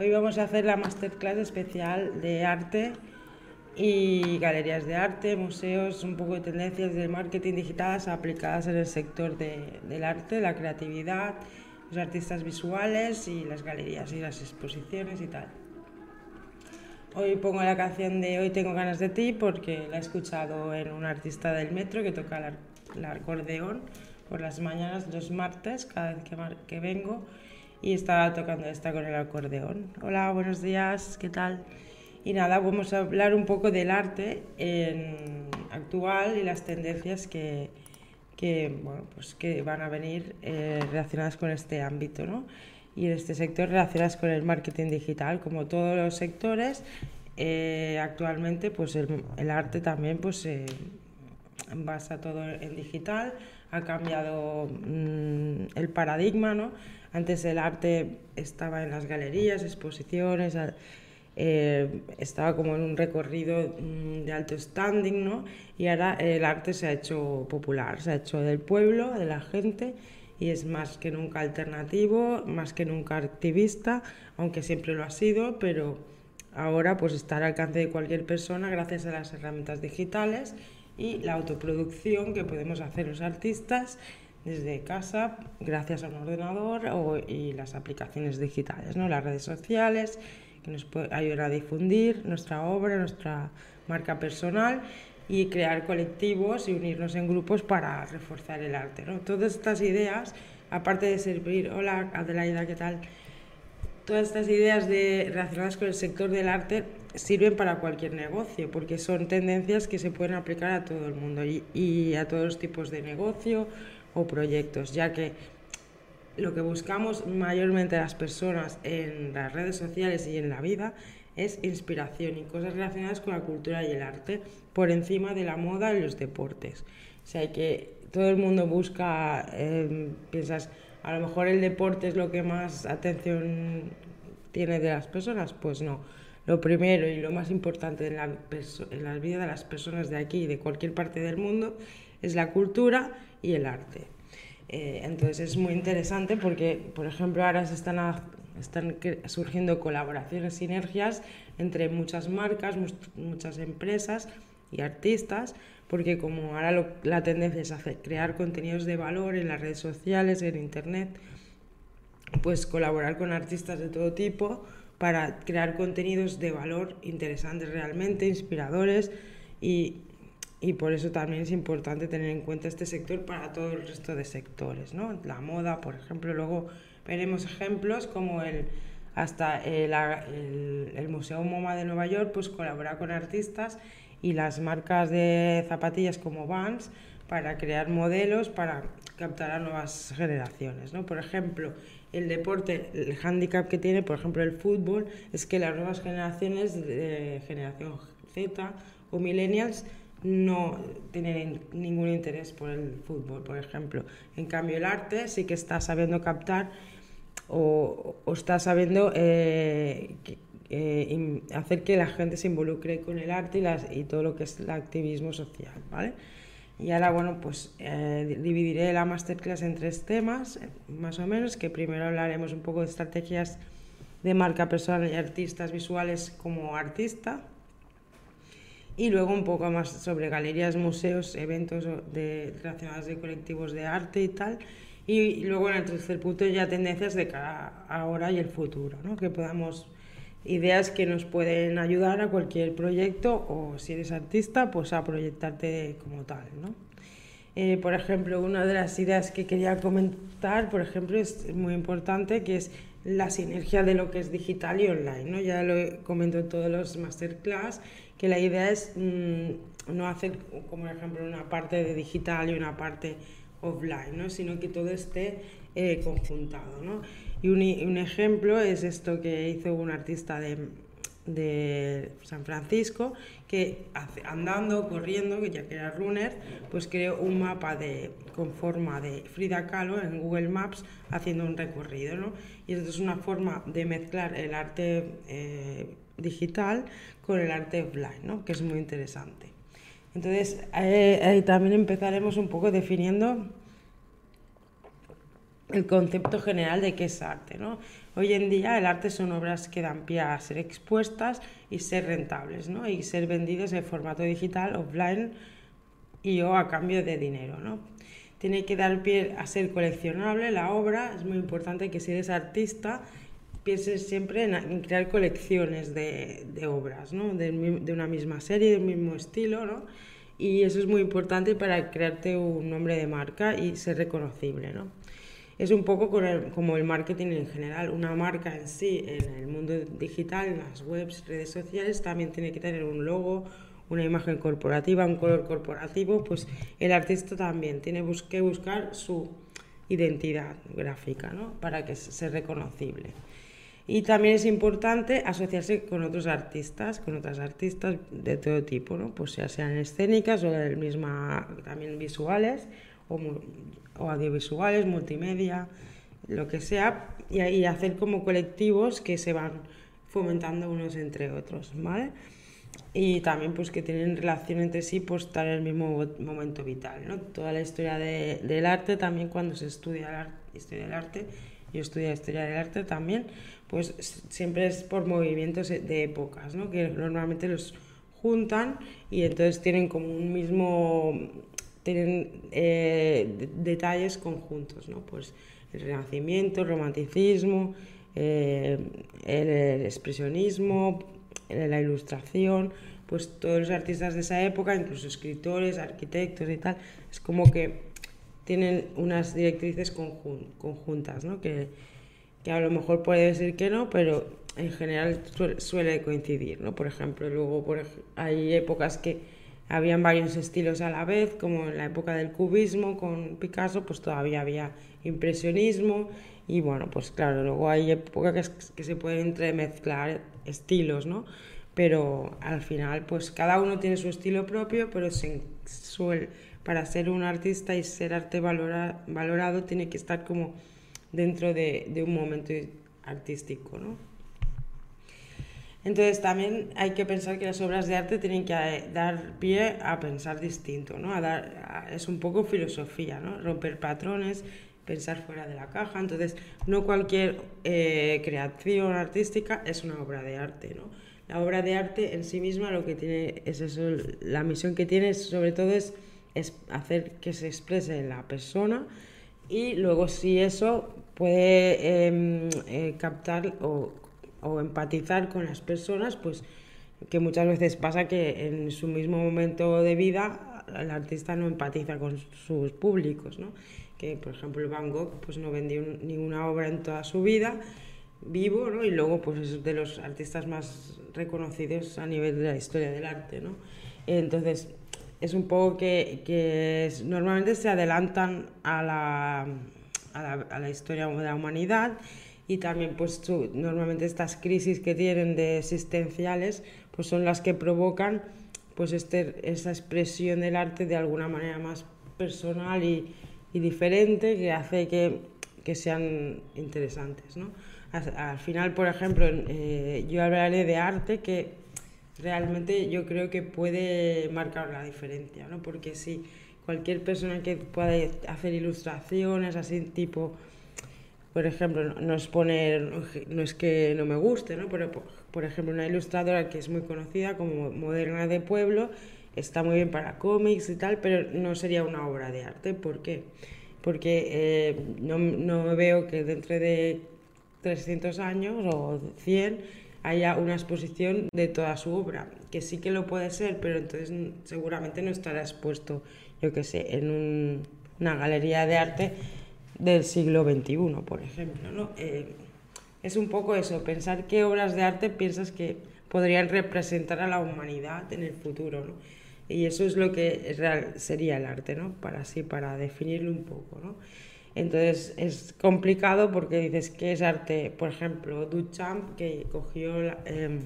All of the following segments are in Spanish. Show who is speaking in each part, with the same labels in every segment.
Speaker 1: Hoy vamos a hacer la masterclass especial de arte y galerías de arte, museos, un poco de tendencias del marketing digital aplicadas en el sector del arte, la creatividad, los artistas visuales y las galerías y las exposiciones y tal. Hoy pongo la canción de Hoy tengo ganas de ti porque la he escuchado en un artista del metro que toca el, acordeón por las mañanas, los martes, cada vez que vengo, y estaba tocando esta con el acordeón. Hola, buenos días, ¿qué tal? Y nada, vamos a hablar un poco del arte actual y las tendencias que, que, bueno, pues que van a venir eh, relacionadas con este ámbito. ¿no? y en este sector relacionadas con el marketing digital. Como todos los sectores, eh, actualmente pues el, el, arte también pues se basa todo en digital, ha cambiado mm, el paradigma, ¿no? Antes el arte estaba en las galerías, exposiciones, eh, estaba como en un recorrido mm, de alto standing, ¿no? Y ahora el arte se ha hecho popular, se ha hecho del pueblo, de la gente y es más que nunca alternativo, más que nunca activista, aunque siempre lo ha sido, pero ahora pues está al alcance de cualquier persona gracias a las herramientas digitales y la autoproducción que podemos hacer los artistas desde casa gracias a un ordenador o, y las aplicaciones digitales, ¿no? las redes sociales que nos ayudan a difundir nuestra obra, nuestra marca personal y crear colectivos y unirnos en grupos para reforzar el arte. ¿no? Todas estas ideas, aparte de servir, hola Adelaida, ¿qué tal? Todas estas ideas de, relacionadas con el sector del arte sirven para cualquier negocio, porque son tendencias que se pueden aplicar a todo el mundo y, y a todos los tipos de negocio o proyectos, ya que lo que buscamos mayormente las personas en las redes sociales y en la vida es inspiración y cosas relacionadas con la cultura y el arte por encima de la moda y los deportes. O sea, que todo el mundo busca, em, piensas, a lo mejor el deporte es lo que más atención tiene de las personas, pues no. Lo primero y lo más importante en la vida de las personas de aquí y de cualquier parte del mundo es la cultura y el arte. Eh, entonces es muy interesante porque, por ejemplo, ahora se están están surgiendo colaboraciones, sinergias entre muchas marcas, muchas empresas y artistas, porque como ahora la tendencia es crear contenidos de valor en las redes sociales, en Internet, pues colaborar con artistas de todo tipo para crear contenidos de valor interesantes realmente, inspiradores y, y por eso también es importante tener en cuenta este sector para todo el resto de sectores, ¿no? La moda, por ejemplo, luego veremos ejemplos como el hasta el, el, Museo MoMA de Nueva York pues colabora con artistas y las marcas de zapatillas como Vans para crear modelos para captar a nuevas generaciones. ¿no? Por ejemplo, el deporte, el hándicap que tiene, por ejemplo, el fútbol, es que las nuevas generaciones de generación Z o millennials no tienen ningún interés por el fútbol, por ejemplo. En cambio, el arte sí que está sabiendo captar o, está sabiendo eh, eh, hacer que la gente se involucre con el arte y, todo lo que es el activismo social, ¿vale? Y ahora, bueno, pues eh, dividiré la masterclass en tres temas, más o menos, que primero hablaremos un poco de estrategias de marca personal y artistas visuales como artista, y luego un poco más sobre galerías, museos, eventos de, relacionados de colectivos de arte y tal, y luego en el tercer punto ya tendencias de cara a ahora y el futuro, ¿no? que podamos ideas que nos pueden ayudar a cualquier proyecto o si eres artista, pues a proyectarte como tal. ¿no? Eh, por ejemplo, una de las ideas que quería comentar, por ejemplo, es muy importante, que es la sinergia de lo que es digital y online. ¿no? Ya lo comento en todos los masterclass, que la idea es mm, no hacer, como por ejemplo, una parte de digital y una parte offline, ¿no? sino que todo esté eh, conjuntado. ¿no? Y un, un, ejemplo es esto que hizo un artista de, de San Francisco, que andando, corriendo, ya que era runner, pues creó un mapa de, con forma de Frida Kahlo en Google Maps haciendo un recorrido. ¿no? Y esto es una forma de mezclar el arte eh, digital con el arte offline, ¿no? que es muy interesante. Entonces, eh, también empezaremos un poco definiendo el concepto general de qué es arte. ¿no? Hoy en día el arte son obras que dan pie a ser expuestas y ser rentables, ¿no? Y ser vendidas en formato digital, offline y o a cambio de dinero, ¿no? Tiene que dar pie a ser coleccionable la obra, es muy importante que si eres artista pienses siempre en, crear colecciones de, de obras, ¿no? De, de, una misma serie, del mismo estilo, ¿no? Y eso es muy importante para crearte un nombre de marca y ser reconocible, ¿no? Es un poco como el marketing en general. Una marca en sí, en el mundo digital, en las webs, redes sociales, también tiene que tener un logo, una imagen corporativa, un color corporativo. Pues el artista también tiene que buscar su identidad gráfica ¿no? para que sea reconocible. Y también es importante asociarse con otros artistas, con otras artistas de todo tipo, ¿no? pues ya sean escénicas o del misma, también visuales o, audiovisuales, multimedia, lo que sea, y, y, hacer como colectivos que se van fomentando unos entre otros, ¿vale? Y también pues que tienen relación entre sí pues estar en el mismo momento vital, ¿no? Toda la historia de, del arte también cuando se estudia la historia del arte, yo estudio historia del arte también, pues siempre es por movimientos de épocas, ¿no? que normalmente los juntan y entonces tienen como un mismo, tienen eh, detalles conjuntos, ¿no? pues el renacimiento, el romanticismo, eh, el expresionismo, la ilustración, pues todos los artistas de esa época, incluso escritores, arquitectos y tal, es como que tienen unas directrices conjuntas, ¿no? que, que a lo mejor puede ser que no, pero en general suele, coincidir, ¿no? Por ejemplo, luego por, hay épocas que habían varios estilos a la vez, como en la época del cubismo con Picasso, pues todavía había impresionismo y bueno, pues claro, luego hay épocas que, se pueden entremezclar estilos, ¿no? Pero al final, pues cada uno tiene su estilo propio, pero se suele, para ser un artista y ser arte valorado tiene que estar como dentro de, un momento artístico. ¿no? Entonces también hay que pensar que las obras de arte tienen que eh, dar pie a pensar distinto, ¿no? A dar, es un poco filosofía, ¿no? romper patrones, pensar fuera de la caja. Entonces no cualquier eh, creación artística es una obra de arte. ¿no? La obra de arte en sí misma lo que tiene es eso, la misión que tiene sobre todo es, es hacer que se exprese la persona y luego si eso puede em, eh, captar o, o, empatizar con las personas, pues que muchas veces pasa que en su mismo momento de vida el artista no empatiza con sus públicos, ¿no? que por ejemplo Van Gogh pues no vendió ninguna obra en toda su vida vivo, ¿no? y luego pues es de los artistas más reconocidos a nivel de la historia del arte. ¿no? Entonces es un poco que, que normalmente se adelantan a la, a la, historia de la humanidad y también pues normalmente estas crisis que tienen de existenciales pues son las que provocan pues este, esa expresión del arte de alguna manera más personal y, diferente que hace que, que sean interesantes. ¿no? Al, al, final, por ejemplo, eh, yo hablaré de arte que realmente yo creo que puede marcar la diferencia, ¿no? Porque si cualquier persona que pueda hacer ilustraciones así tipo, por ejemplo, no, es poner, no es que no me guste, ¿no? Pero por, ejemplo una ilustradora que es muy conocida como Moderna de Pueblo, está muy bien para cómics y tal, pero no sería una obra de arte. ¿Por qué? Porque eh, no, no veo que dentro de 300 años o 100 haya una exposición de toda su obra, que sí que lo puede ser, pero entonces seguramente no estará expuesto, yo qué sé, en una galería de arte del siglo XXI, por ejemplo. ¿no? Eh, es un poco eso, pensar qué obras de arte piensas que podrían representar a la humanidad en el futuro. ¿no? Y eso es lo que real, sería el arte, ¿no? para así, para definirlo un poco. ¿no? Entonces es complicado porque dices que es arte, por ejemplo, Duchamp, que cogió la, em,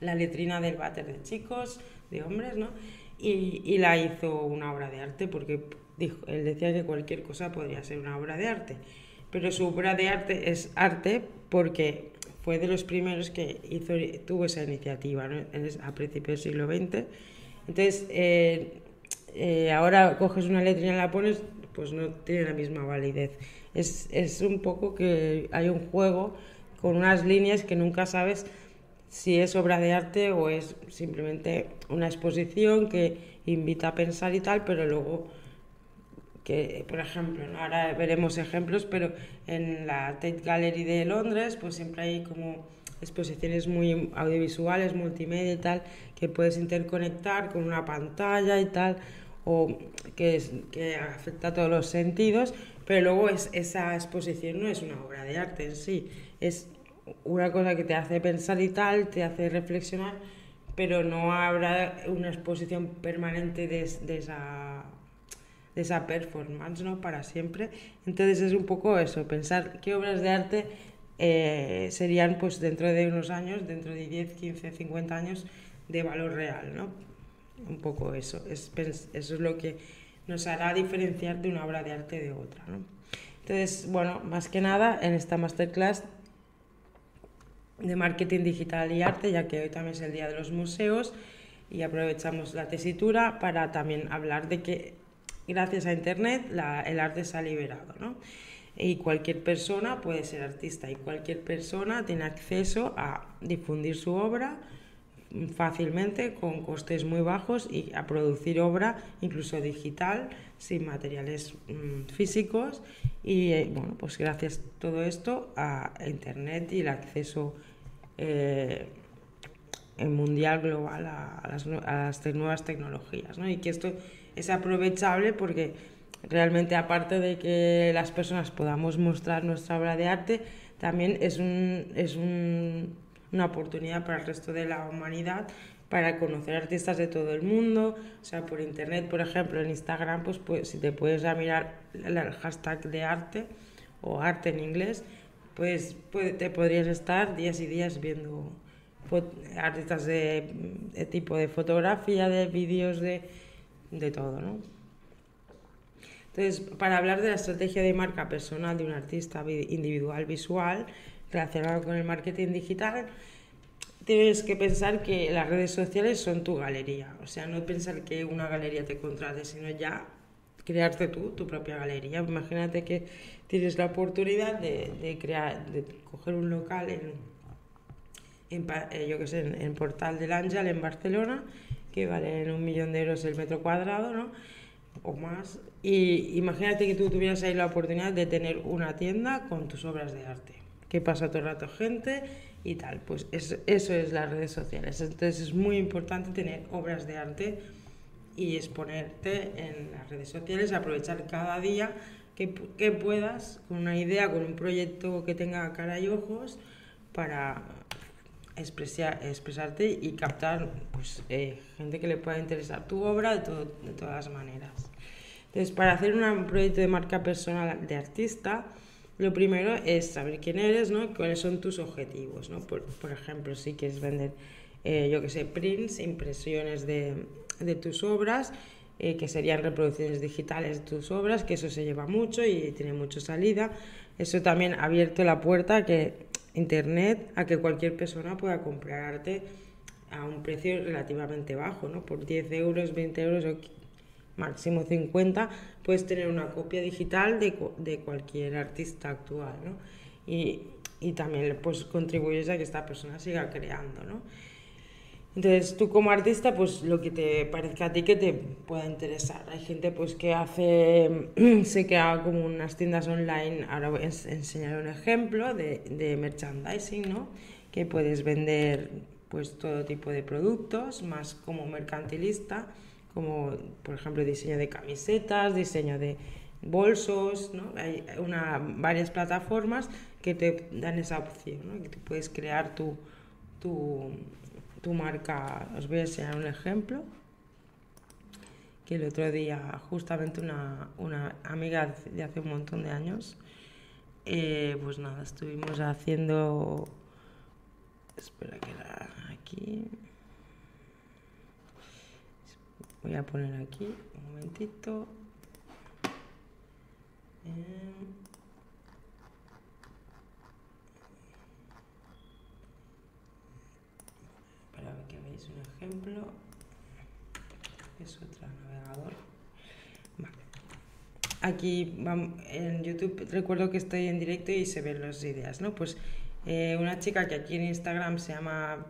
Speaker 1: la letrina del váter de chicos, de hombres, ¿no? Y, y, la hizo una obra de arte porque dijo, él decía que cualquier cosa podría ser una obra de arte. Pero su obra de arte es arte porque fue de los primeros que hizo, tuvo esa iniciativa ¿no? a principios del siglo XX. Entonces, eh, eh, ahora coges una letrina y la pones, pues no tiene la misma validez. Es, es un poco que hay un juego con unas líneas que nunca sabes si es obra de arte o es simplemente una exposición que invita a pensar y tal, pero luego que, por ejemplo, ahora veremos ejemplos, pero en la Tate Gallery de Londres, pues siempre hay como exposiciones muy audiovisuales, multimedia y tal, que puedes interconectar con una pantalla y tal, o que, que afecta a todos los sentidos, pero luego es, esa exposición no es una obra de arte en sí, es una cosa que te hace pensar y tal, te hace reflexionar, pero no habrá una exposición permanente de, de esa de esa performance, ¿no? Para siempre. Entonces es un poco eso, pensar qué obras de arte eh, serían pues dentro de unos años, dentro de 10, 15, 50 años de valor real, ¿no? Un poco eso, es, eso es lo que nos hará diferenciar de una obra de arte de otra, ¿no? Entonces, bueno, más que nada en esta masterclass de marketing digital y arte, ya que hoy también es el día de los museos y aprovechamos la tesitura para también hablar de que gracias a Internet el arte se ha liberado, ¿no? y cualquier persona puede ser artista y cualquier persona tiene acceso a difundir su obra fácilmente con costes muy bajos y a producir obra incluso digital sin materiales mm, físicos y eh, bueno pues gracias todo esto a internet y el acceso eh, mundial global a, las, a, las, nuevas tecnologías ¿no? y que esto es aprovechable porque realmente aparte de que las personas podamos mostrar nuestra obra de arte, también es, un, es un, una oportunidad para el resto de la humanidad para conocer artistas de todo el mundo, o sea, por internet, por ejemplo, en Instagram, pues, pues si te puedes mirar el hashtag de arte o arte en inglés, pues, pues te podrías estar días y días viendo artistas de, de tipo de fotografía, de vídeos, de, de todo, ¿no? Entonces, para hablar de la estrategia de marca personal de un artista individual visual relacionado con el marketing digital, tienes que pensar que las redes sociales son tu galería. O sea, no pensar que una galería te contrate, sino ya crearte tú tu propia galería. Imagínate que tienes la oportunidad de, crear, de coger un local en, en eh, yo que sé, en, Portal del Ángel en Barcelona, que vale un millón de euros el metro cuadrado, ¿no? o más. Y imagínate que tú tuvieras ahí la oportunidad de tener una tienda con tus obras de arte, que pasa todo el rato gente y tal. Pues eso, eso es las redes sociales. Entonces es muy importante tener obras de arte y exponerte en las redes sociales, aprovechar cada día que, que puedas con una idea, con un proyecto que tenga cara y ojos para expresar, expresarte y captar pues, eh, gente que le pueda interesar tu obra de, de todas maneras. Entonces, para hacer un proyecto de marca personal de artista, lo primero es saber quién eres, ¿no? cuáles son tus objetivos. ¿no? Por, por ejemplo, si quieres vender, eh, yo que sé, prints, impresiones de, de tus obras, eh, que serían reproducciones digitales de tus obras, que eso se lleva mucho y tiene mucha salida. Eso también ha abierto la puerta a que Internet, a que cualquier persona pueda comprar arte a un precio relativamente bajo, ¿no? Por 10 euros, 20 euros o máximo 50, puedes tener una copia digital de, de cualquier artista actual, ¿no? Y, y, también pues contribuyes a que esta persona siga creando, ¿no? Entonces tú como artista, pues lo que te parezca a ti que te pueda interesar. Hay gente pues que hace, sé que haga como unas tiendas online, ahora voy a enseñar un ejemplo de, de merchandising, ¿no? Que puedes vender pues todo tipo de productos, más como mercantilista, como por ejemplo diseño de camisetas, diseño de bolsos, ¿no? hay una, varias plataformas que te dan esa opción, ¿no? que tú puedes crear tu, tu, tu marca. Os voy a enseñar un ejemplo que el otro día justamente una, una amiga de hace un montón de años, eh, pues nada, estuvimos haciendo, espera que era aquí, voy a poner aquí un momentito. Eh, para que veáis un ejemplo. Es otro navegador. Aquí en YouTube recuerdo que estoy en directo y se ven las ideas, ¿no? Pues eh, una chica que aquí en Instagram se llama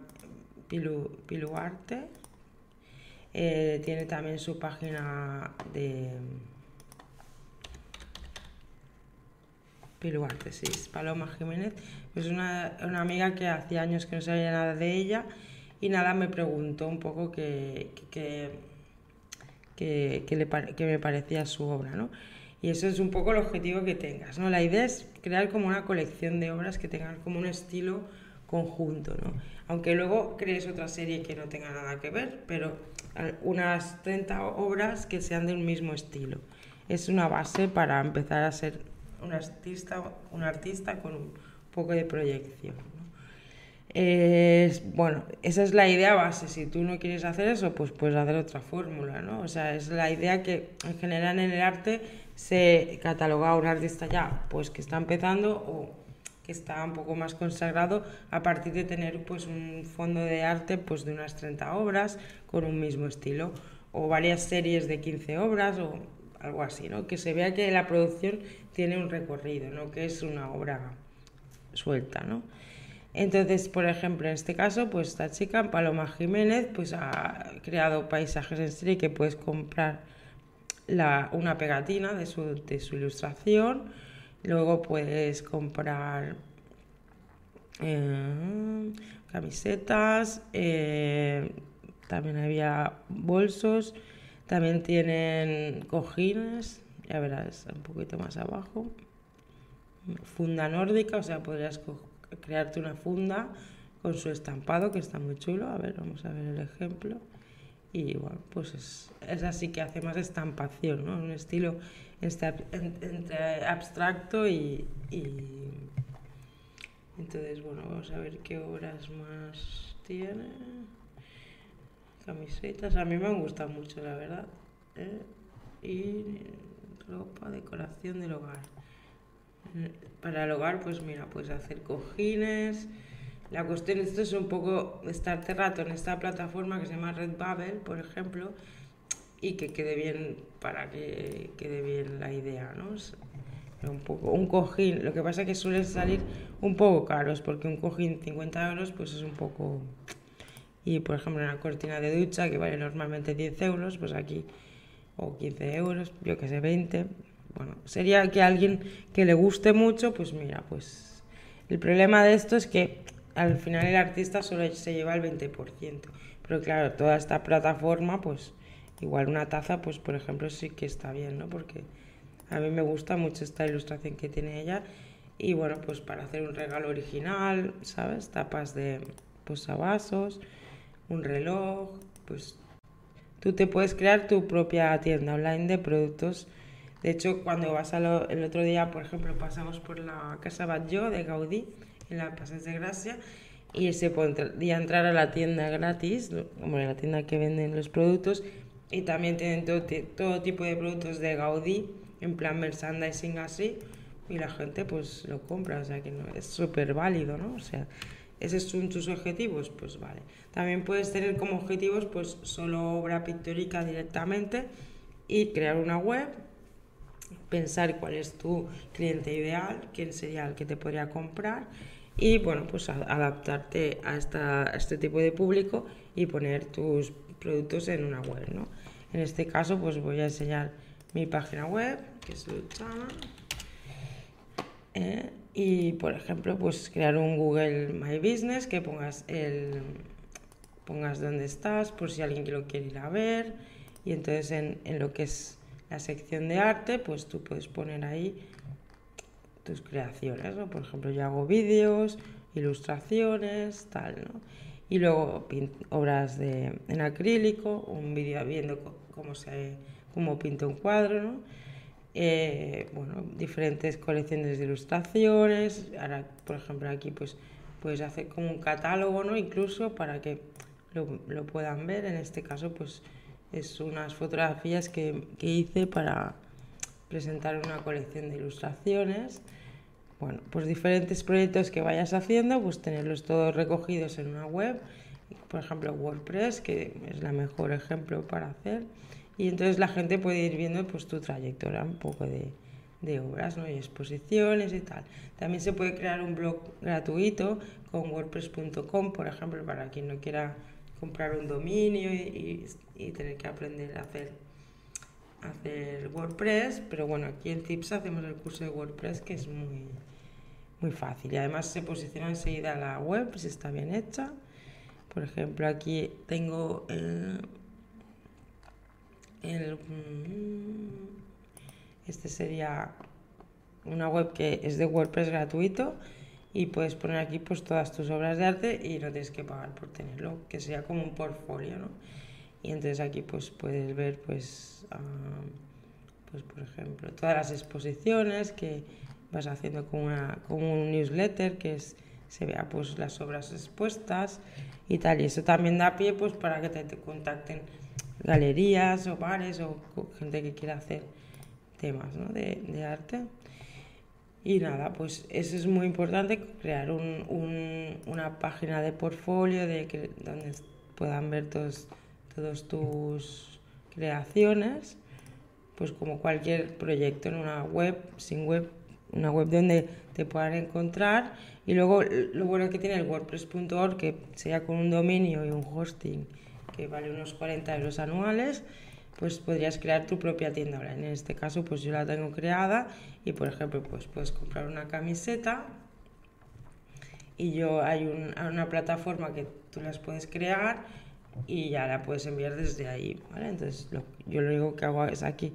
Speaker 1: Pilu, Piluarte, eh, tiene también su página de Piluarte, sí, Paloma Jiménez, pues una, una amiga que hacía años que no sabía nada de ella y nada me preguntó un poco qué que, que, que, me parecía su obra, ¿no? Y eso es un poco el objetivo que tengas, ¿no? La idea es crear como una colección de obras que tengan como un estilo conjunto, ¿no? Aunque luego crees otra serie que no tenga nada que ver, pero unas 30 obras que sean del mismo estilo. Es una base para empezar a ser un artista, un artista con un poco de proyección. bueno, esa es la idea base. Si tú no quieres hacer eso, pues puedes hacer otra fórmula, ¿no? O sea, es la idea que en general en el arte se cataloga a un artista ya, pues que está empezando o que está un poco más consagrado a partir de tener pues un fondo de arte pues de unas 30 obras con un mismo estilo o varias series de 15 obras o algo así, ¿no? Que se vea que la producción tiene un recorrido, ¿no? Que es una obra suelta, ¿no? Entonces, por ejemplo, en este caso, pues esta chica, Paloma Jiménez, pues ha creado paisajes en serie que puedes comprar la, una pegatina de su, de su ilustración, luego puedes comprar eh, camisetas, eh, también había bolsos, también tienen cojines, ya verás, un poquito más abajo. Funda nórdica, o sea, podrías crearte una funda con su estampado, que está muy chulo. A ver, vamos a ver el ejemplo. Y bueno, pues es, es así que hace más estampación, ¿no? Un estilo entre abstracto y, y, Entonces, bueno, vamos a ver qué obras más tiene. Camisetas, a mí me han gustado mucho, la verdad. ¿eh? Y ropa, decoración del hogar. Para el hogar, pues mira, puedes hacer cojines. La cuestión, esto es un poco estarte rato en esta plataforma que se llama Redbubble, por ejemplo, y que quede bien, para que quede bien la idea, ¿no? un poco, un cojín, lo que pasa es que suelen salir un poco caros, porque un cojín 50 euros, pues es un poco... Y por ejemplo, una cortina de ducha que vale normalmente 10 euros, pues aquí o 15 euros, yo que sé, 20. Bueno, sería que alguien que le guste mucho, pues mira, pues el problema de esto es que al final el artista solo se lleva el 20%. Pero claro, toda esta plataforma, pues igual una taza, pues por ejemplo sí que está bien, ¿no? Porque a mí me gusta mucho esta ilustración que tiene ella. Y bueno, pues para hacer un regalo original, ¿sabes? Tapas de pues, vasos, un reloj, pues Tú te puedes crear tu propia tienda online de productos. De hecho, cuando vas a el otro día, por ejemplo, pasamos por la Casa Batlló de Gaudí, en la Pasas de Gracia, y se podía entrar a la tienda gratis, como la tienda que venden los productos, y también tienen todo, todo tipo de productos de Gaudí, en plan merchandising así, y la gente pues lo compra, o sea que no, es súper válido, ¿no? O sea, ¿Esos son tus objetivos? Pues vale. También puedes tener como objetivos pues solo obra pictórica directamente y crear una web, pensar cuál es tu cliente ideal, quién sería el que te podría comprar y bueno, pues adaptarte a, esta, este tipo de público y poner tus productos en una web, ¿no? En este caso pues voy a enseñar mi página web, que es Luchana. Eh, y, por ejemplo, pues crear un Google My Business que pongas el pongas dónde estás por si alguien lo quiere ir a ver y entonces en, en lo que es la sección de arte pues tú puedes poner ahí tus creaciones, ¿no? Por ejemplo, yo hago vídeos, ilustraciones, tal, ¿no? Y luego obras de, en acrílico, un vídeo viendo cómo se cómo pinto un cuadro, ¿no? Eh, bueno, diferentes colecciones de ilustraciones. Ahora, por ejemplo, aquí pues puedes hacer como un catálogo, ¿no? Incluso para que lo, lo puedan ver. En este caso, pues es unas fotografías que, que, hice para presentar una colección de ilustraciones. Bueno, pues diferentes proyectos que vayas haciendo, pues tenerlos todos recogidos en una web. Por ejemplo, WordPress, que es la mejor ejemplo para hacer y entonces la gente puede ir viendo pues tu trayectoria un poco de, de obras ¿no? y exposiciones y tal. También se puede crear un blog gratuito con wordpress.com, por ejemplo, para quien no quiera comprar un dominio y, y, tener que aprender a hacer, hacer WordPress. Pero bueno, aquí en Tips hacemos el curso de WordPress que es muy, muy fácil y además se posiciona enseguida la web si está bien hecha. Por ejemplo, aquí tengo el, el mm, este sería una web que es de WordPress gratuito y puedes poner aquí pues todas tus obras de arte y no tienes que pagar por tenerlo, que sería como un portfolio, ¿no? Y entonces aquí pues puedes ver pues, ah, pues por ejemplo todas las exposiciones que vas haciendo con, una, con un newsletter que es, se vea pues las obras expuestas y tal y eso también da pie pues para que te, te contacten galerías o bares o gente que quiera hacer temas ¿no? de, de, arte. Y nada, pues eso es muy importante, crear un, un, una página de portfolio de que, donde puedan ver todos, todos tus creaciones, pues como cualquier proyecto en una web, sin web, una web donde te puedan encontrar. Y luego lo bueno que tiene el WordPress.org, que sea con un dominio y un hosting que vale unos 40 euros anuales, pues podrías crear tu propia tienda online. En este caso, pues yo la tengo creada y, por ejemplo, pues puedes comprar una camiseta y yo hay una plataforma que tú las puedes crear y ya la puedes enviar desde ahí, ¿vale? Entonces, yo lo único que hago es aquí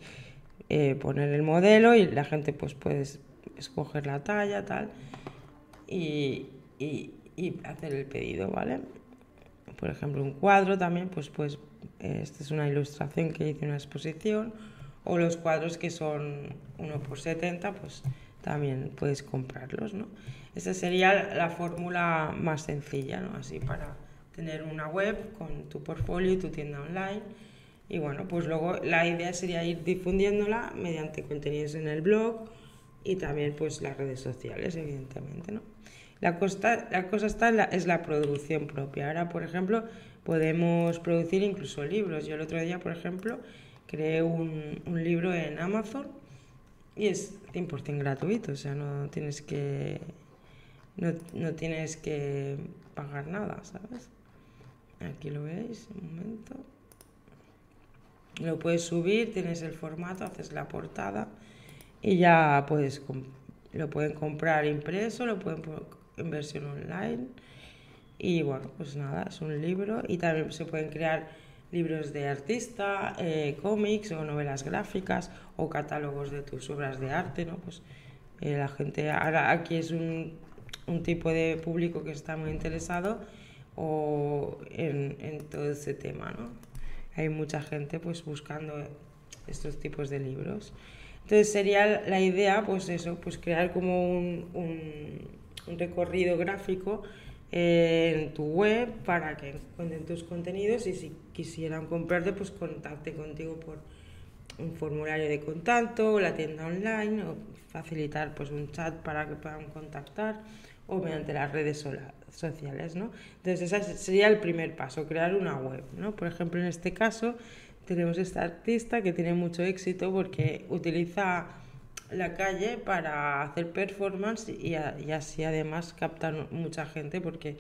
Speaker 1: eh, poner el modelo y la gente pues puede escoger la talla, tal, y, y, y hacer el pedido, ¿vale? Por ejemplo, un cuadro también, pues pues esta es una ilustración que hice en una exposición, o los cuadros que son 1 por 70, pues también puedes comprarlos, ¿no? Esa sería la fórmula más sencilla, ¿no? Así para tener una web con tu portfolio y tu tienda online. Y bueno, pues luego la idea sería ir difundiéndola mediante contenidos en el blog y también pues las redes sociales, evidentemente, ¿no? La, cosa, la cosa está en la, es la producción propia. Ahora, por ejemplo, podemos producir incluso libros. Yo el otro día, por ejemplo, creé un, un libro en Amazon y es 100% gratuito, o sea, no tienes que no, no, tienes que pagar nada, ¿sabes? Aquí lo veis, un momento. Lo puedes subir, tienes el formato, haces la portada y ya puedes lo pueden comprar impreso, lo pueden en versión online y bueno, pues nada, es un libro y también se pueden crear libros de artista, eh, cómics o novelas gráficas o catálogos de tus obras de arte, ¿no? Pues eh, la gente, ahora aquí es un, un, tipo de público que está muy interesado o en, en, todo ese tema, ¿no? Hay mucha gente pues buscando estos tipos de libros. Entonces sería la idea, pues eso, pues crear como un, un, recorrido gráfico en tu web para que encuentren tus contenidos y si quisieran comprarte, pues contacte contigo por un formulario de contacto o la tienda online o facilitar pues un chat para que puedan contactar o mediante las redes sociales, ¿no? Entonces ese sería el primer paso, crear una web, ¿no? Por ejemplo, en este caso tenemos esta artista que tiene mucho éxito porque utiliza la calle para hacer performance y, así además captar mucha gente porque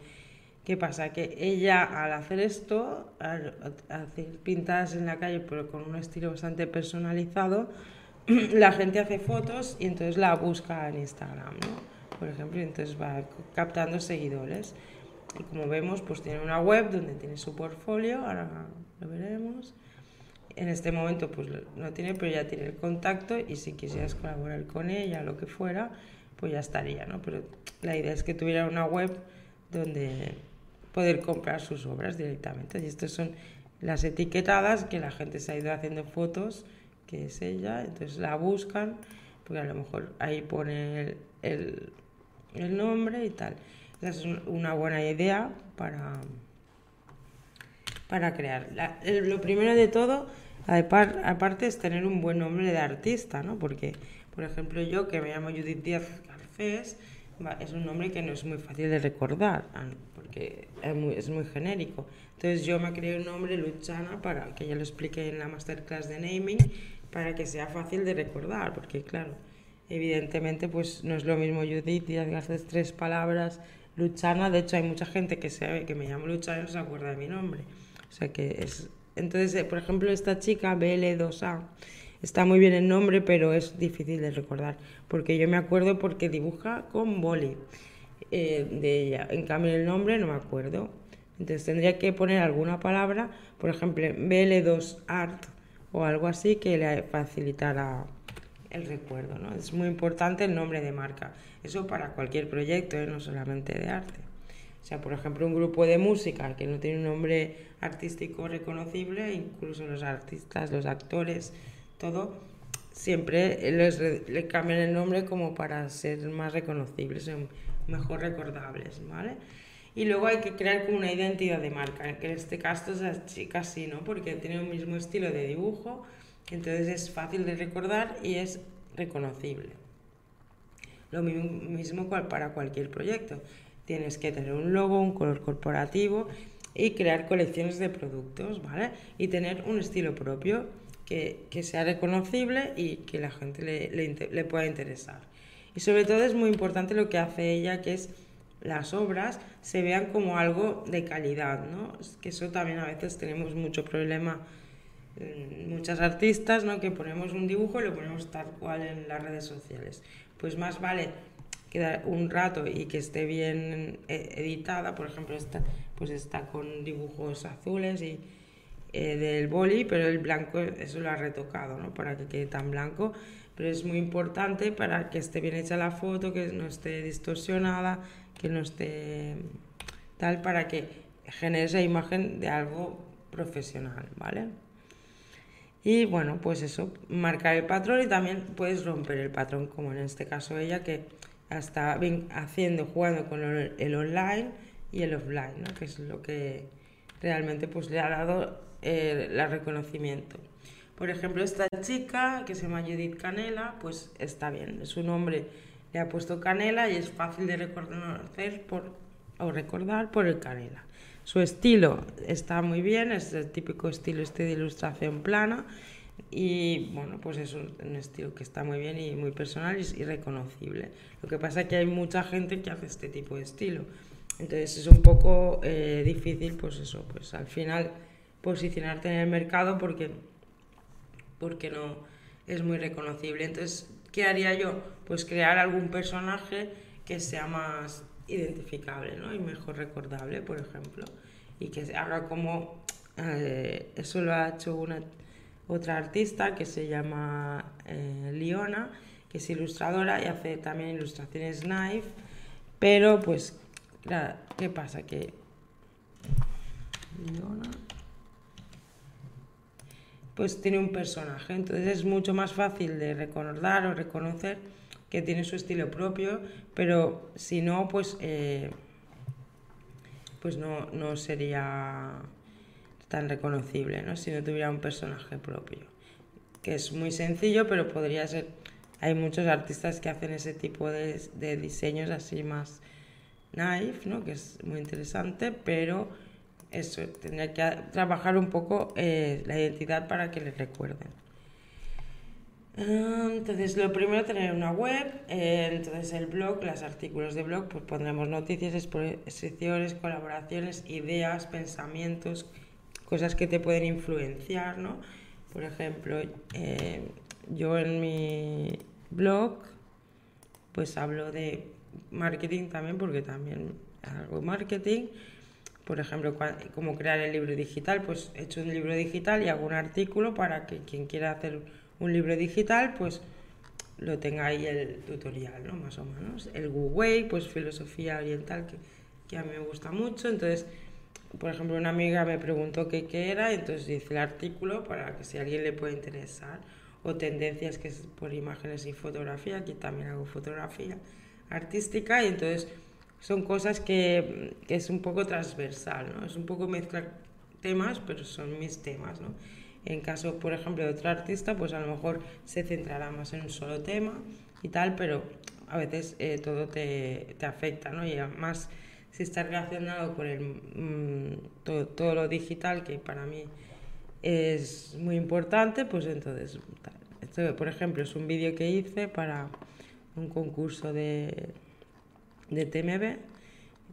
Speaker 1: ¿qué pasa? Que ella al hacer esto, al, hacer pintadas en la calle pero con un estilo bastante personalizado, la gente hace fotos y entonces la busca en Instagram, ¿no? Por ejemplo, y entonces va captando seguidores. Y como vemos, pues tiene una web donde tiene su portfolio, ahora lo veremos en este momento pues no tiene, pero ya tiene el contacto y si quisieras colaborar con ella, lo que fuera, pues ya estaría, ¿no? Pero la idea es que tuviera una web donde poder comprar sus obras directamente. Y estas son las etiquetadas que la gente se ha ido haciendo fotos, que es ella, entonces la buscan, porque a lo mejor ahí pone el, el, nombre y tal. Esa es una buena idea para, para crear. lo primero de todo Aparte es tener un buen nombre de artista, ¿no? Porque, por ejemplo, yo que me llamo Judith Díaz Garcés, es un nombre que no es muy fácil de recordar, porque es muy, es muy genérico. Entonces yo me creé un nombre, Luchana, para que ya lo explique en la masterclass de naming, para que sea fácil de recordar, porque claro, evidentemente pues no es lo mismo Judith y haces tres palabras, Luchana, de hecho hay mucha gente que sabe que me llamo Luchana y no se acuerda de mi nombre. O sea que es... Entonces, eh, por ejemplo, esta chica, BL2A, está muy bien el nombre, pero es difícil de recordar, porque yo me acuerdo porque dibuja con boli eh, de ella. En cambio, el nombre no me acuerdo. Entonces tendría que poner alguna palabra, por ejemplo, BL2Art o algo así que le facilitara el recuerdo. ¿no? Es muy importante el nombre de marca. Eso para cualquier proyecto, ¿eh? no solamente de arte. O sea, por ejemplo, un grupo de música que no tiene un nombre artístico reconocible, incluso los artistas, los actores, todo, siempre les, le cambian el nombre como para ser más reconocibles, mejor recordables, ¿vale? Y luego hay que crear como una identidad de marca, que en este caso es chica sí, ¿no? Porque tiene el mismo estilo de dibujo, entonces es fácil de recordar y es reconocible. Lo mismo para cualquier proyecto. Tienes que tener un logo, un color corporativo y crear colecciones de productos, ¿vale? Y tener un estilo propio que, que sea reconocible y que la gente le, le, le pueda interesar. Y sobre todo es muy importante lo que hace ella, que es las obras se vean como algo de calidad, ¿no? Es que eso también a veces tenemos mucho problema muchas artistas, ¿no? Que ponemos un dibujo y lo ponemos tal cual en las redes sociales. Pues más vale quedar un rato y que esté bien eh, editada, por ejemplo, esta, pues está con dibujos azules y eh, del boli, pero el blanco eso lo ha retocado, ¿no? Para que quede tan blanco, pero es muy importante para que esté bien hecha la foto, que no esté distorsionada, que no esté tal, para que genere esa imagen de algo profesional, ¿vale? Y bueno, pues eso, marcar el patrón y también puedes romper el patrón, como en este caso ella que está haciendo, jugando con el online y el offline, ¿no? que es lo que realmente pues, le ha dado eh, el reconocimiento. Por ejemplo, esta chica que se llama Judith Canela, pues está bien, su nombre le ha puesto Canela y es fácil de reconocer por, o recordar por el Canela. Su estilo está muy bien, es el típico estilo este de ilustración plana y bueno, pues es un, estilo que está muy bien y muy personal y, reconocible. Lo que pasa es que hay mucha gente que hace este tipo de estilo. Entonces es un poco eh, difícil, pues eso, pues al final posicionarte en el mercado porque, porque no es muy reconocible. Entonces, ¿qué haría yo? Pues crear algún personaje que sea más identificable ¿no? y mejor recordable, por ejemplo, y que haga como... Eh, eso lo ha hecho una, otra artista que se llama eh, Liona, que es ilustradora y hace también ilustraciones knife, pero pues, ¿qué pasa? Que Liona pues tiene un personaje, entonces es mucho más fácil de recordar o reconocer que tiene su estilo propio, pero si no, pues, eh, pues no, no, sería tan reconocible, ¿no? Si no tuviera un personaje propio. Que es muy sencillo, pero podría ser... Hay muchos artistas que hacen ese tipo de, de diseños así más knife, ¿no? Que es muy interesante, pero eso, tendría que trabajar un poco eh, la identidad para que les recuerden. Ah, entonces, lo primero, tener una web, eh, entonces el blog, los artículos de blog, pues pondremos noticias, exposiciones, colaboraciones, ideas, pensamientos, cosas que te pueden influenciar, ¿no? Por ejemplo, eh, yo en mi blog, pues hablo de marketing también, porque también hago marketing. Por ejemplo, cómo crear el libro digital, pues he hecho un libro digital y hago un artículo para que quien quiera hacer un libro digital, pues lo tenga ahí el tutorial, ¿no? Más o menos. El Wu pues filosofía oriental, que, que, a mí me gusta mucho. Entonces, por ejemplo, una amiga me preguntó qué, qué era, entonces hice el artículo para que si a alguien le puede interesar. O tendencias que es por imágenes y fotografía, aquí también hago fotografía artística, y entonces son cosas que, que es un poco transversal, ¿no? Es un poco mezclar temas, pero son mis temas, ¿no? En caso, por ejemplo, de otro artista, pues a lo mejor se centrará más en un solo tema y tal, pero a veces eh, todo te, te, afecta, ¿no? Y además si está relacionado con el, mm, todo, todo, lo digital, que para mí es muy importante, pues entonces, esto por ejemplo es un vídeo que hice para un concurso de, de TMB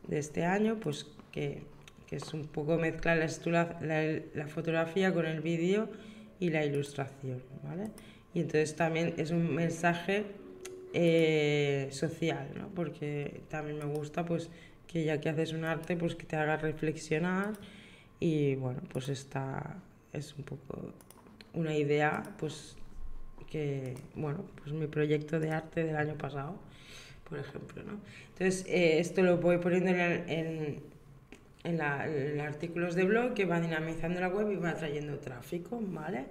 Speaker 1: de este año, pues que, que es un poco mezclar la, fotografía con el vídeo y la ilustración, ¿vale? Y entonces también es un mensaje eh, social, ¿no? Porque también me gusta, pues, que ya que haces un arte, pues que te haga reflexionar y, bueno, pues esta es un poco una idea, pues, que, bueno, pues mi proyecto de arte del año pasado, por ejemplo, ¿no? Entonces, eh, esto lo voy poniendo en, en, en, la, en, artículos de blog que va dinamizando la web y va trayendo tráfico, ¿vale?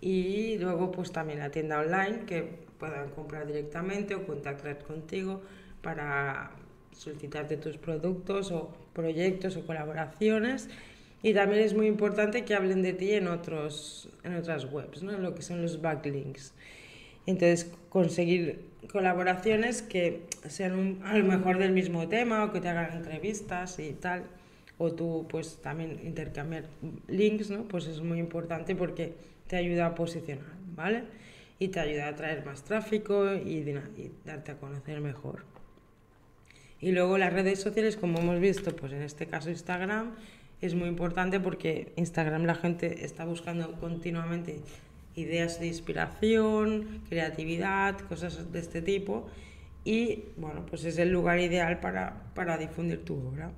Speaker 1: Y luego, pues también la tienda online que puedan comprar directamente o contactar contigo para solicitarte tus productos o proyectos o colaboraciones. Y también es muy importante que hablen de ti en, otros, en otras webs, ¿no? lo que son los backlinks. Entonces, conseguir colaboraciones que sean a lo mejor del mismo tema o que te hagan entrevistas y tal. O tú, pues también intercambiar links, ¿no? Pues es muy importante porque te ayuda a posicionar, ¿vale? y te ayuda a traer más tráfico y, darte a conocer mejor. Y luego las redes sociales, como hemos visto, pues en este caso Instagram, es muy importante porque Instagram la gente está buscando continuamente ideas de inspiración, creatividad, cosas de este tipo. Y bueno, pues es el lugar ideal para, para difundir tu obra.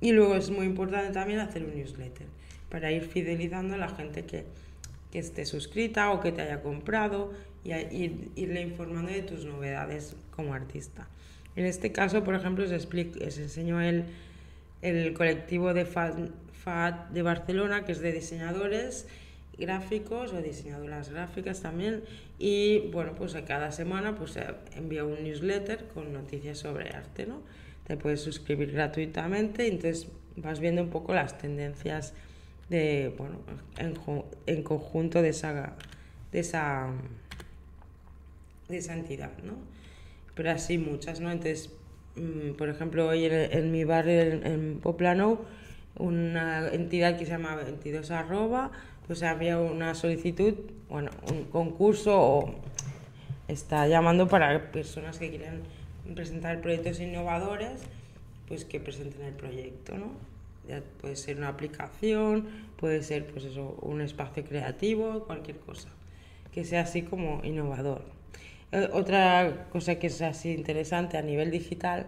Speaker 1: Y luego es muy importante también hacer un newsletter para ir fidelizando a la gente que, que esté suscrita o que te haya comprado y irle informando de tus novedades como artista. En este caso, por ejemplo, os, explico, os enseño el, el colectivo de FAD, de Barcelona, que es de diseñadores gráficos o diseñadoras gráficas también y bueno pues cada semana pues envía un newsletter con noticias sobre arte no te puedes suscribir gratuitamente y entonces vas viendo un poco las tendencias de, bueno, en, en conjunto de esa, de esa, de esa entidad, ¿no? Pero así muchas, ¿no? Entonces, mm, por ejemplo, hoy en, mi barrio, en, Poplano, una entidad que se llama 22 arroba, pues había una solicitud, bueno, un concurso o está llamando para personas que quieran presentar proyectos innovadores, pues que presenten el proyecto, ¿no? puede ser una aplicación, puede ser pues eso, un espacio creativo, cualquier cosa, que sea así como innovador. Eh, otra cosa que es así interesante a nivel digital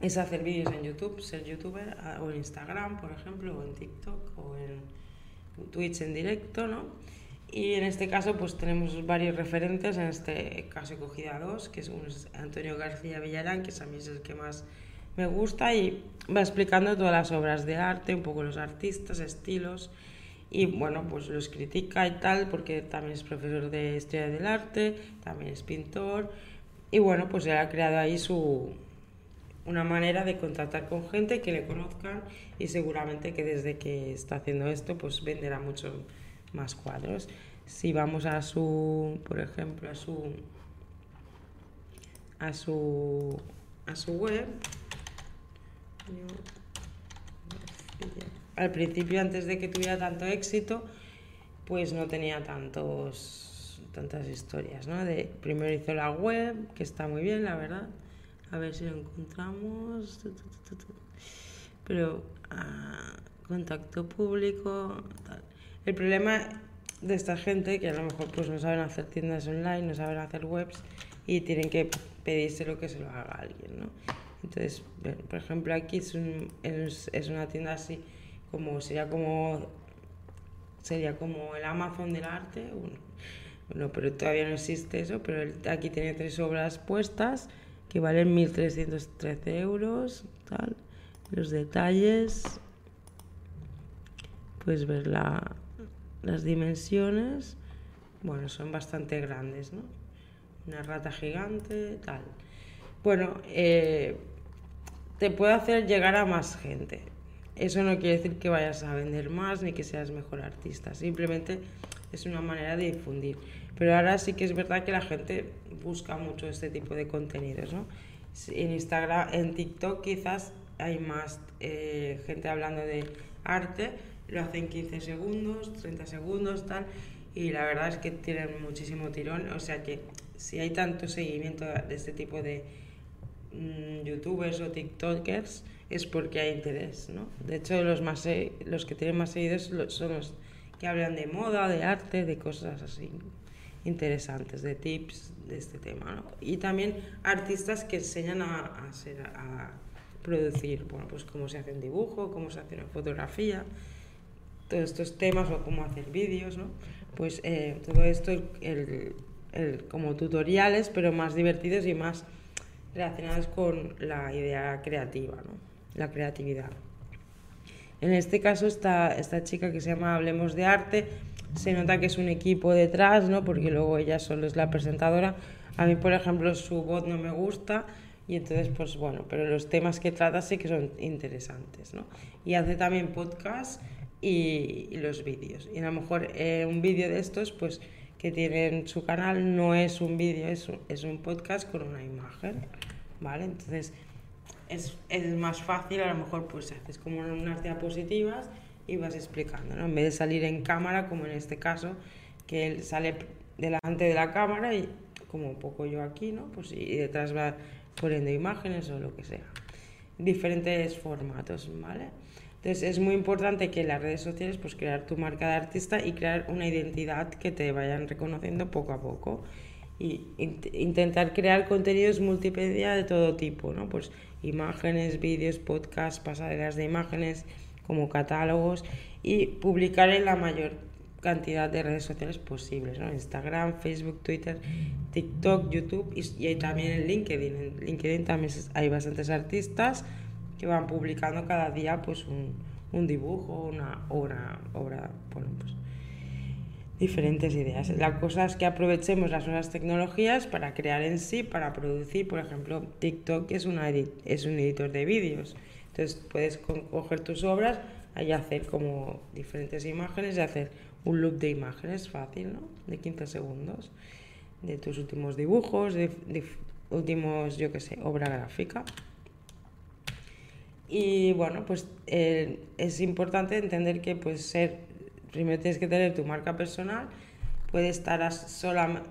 Speaker 1: es hacer vídeos en YouTube, ser youtuber, o en Instagram, por ejemplo, o en TikTok, o en Twitch en directo, ¿no? Y en este caso, pues tenemos varios referentes. En este caso he cogido a dos, que es Antonio García Villarán, que a mí es el que más me gusta y va explicando todas las obras de arte, un poco los artistas, estilos y bueno, pues los critica y tal porque también es profesor de historia del arte, también es pintor y bueno, pues él ha creado ahí su una manera de contactar con gente que le conozcan y seguramente que desde que está haciendo esto pues venderá muchos más cuadros. Si vamos a su, por ejemplo, a su a su a su web al principio, antes de que tuviera tanto éxito, pues no tenía tantos, tantas historias, ¿no? De, primero hizo la web, que está muy bien, la verdad. A ver si lo encontramos. Pero ah, contacto público. El problema de esta gente, que a lo mejor pues no saben hacer tiendas online, no saben hacer webs y tienen que pedirse lo que se lo haga alguien, ¿no? Entonces, por ejemplo, aquí es, un, es, una tienda así, como sería como sería como el Amazon del arte. Bueno, pero todavía no existe eso, pero aquí tiene tres obras puestas que valen 1.313 euros, tal. Los detalles, puedes ver la, las dimensiones, bueno, son bastante grandes, ¿no? Una rata gigante, tal. Bueno, eh, te puede hacer llegar a más gente. Eso no quiere decir que vayas a vender más ni que seas mejor artista, simplemente es una manera de difundir. Pero ahora sí que es verdad que la gente busca mucho este tipo de contenidos, ¿no? En Instagram, en TikTok quizás hay más eh, gente hablando de arte, lo hacen 15 segundos, 30 segundos, tal, y la verdad es que tienen muchísimo tirón, o sea que si hay tanto seguimiento de este tipo de mm, youtubers o tiktokers es porque hay interés, ¿no? De hecho, los, más, los que tienen más seguidores son los que hablan de moda, de arte, de cosas así interesantes, de tips de este tema, ¿no? Y también artistas que enseñan a, a, a producir, bueno, pues cómo se hace un dibujo, cómo se hace una fotografía, todos estos temas o cómo hacer vídeos, ¿no? Pues eh, todo esto el, el, como tutoriales, pero más divertidos y más relacionados con la idea creativa, ¿no? La creatividad. En este caso, esta, esta chica que se llama Hablemos de Arte, se nota que es un equipo detrás, ¿no? Porque luego ella solo es la presentadora. A mí, por ejemplo, su voz no me gusta y entonces, pues bueno, pero los temas que trata sí que son interesantes, ¿no? Y hace también podcast y, los vídeos. Y a lo mejor eh, un vídeo de estos, pues que tiene en su canal, no es un vídeo, es es un podcast con una imagen, ¿vale? Entonces es, es, más fácil, a lo mejor pues haces como unas diapositivas y vas explicando, ¿no? En vez de salir en cámara, como en este caso, que él sale delante de la cámara y como un poco yo aquí, ¿no? Pues y detrás va poniendo imágenes o lo que sea. Diferentes formatos, ¿vale? Entonces es muy importante que en las redes sociales pues crear tu marca de artista y crear una identidad que te vayan reconociendo poco a poco y intentar crear contenidos multimedia de todo tipo, ¿no? Pues imágenes, vídeos, podcasts, pasarelas de imágenes como catálogos y publicar en la mayor cantidad de redes sociales posibles, ¿no? Instagram, Facebook, Twitter, TikTok, YouTube y, y también en LinkedIn. En LinkedIn también hay bastantes artistas que van publicando cada día pues un, un dibujo, una obra, obra bueno, pues, diferentes ideas. La cosa es que aprovechemos las nuevas tecnologías para crear en sí, para producir, por ejemplo, TikTok es, una es un editor de vídeos. Entonces puedes coger tus obras y hacer como diferentes imágenes y hacer un loop de imágenes fácil, ¿no? De 15 segundos, de tus últimos dibujos, de, últimos, yo qué sé, obra gráfica. Y bueno, pues eh, es importante entender que pues ser, primero tienes que tener tu marca personal, puede estar sola,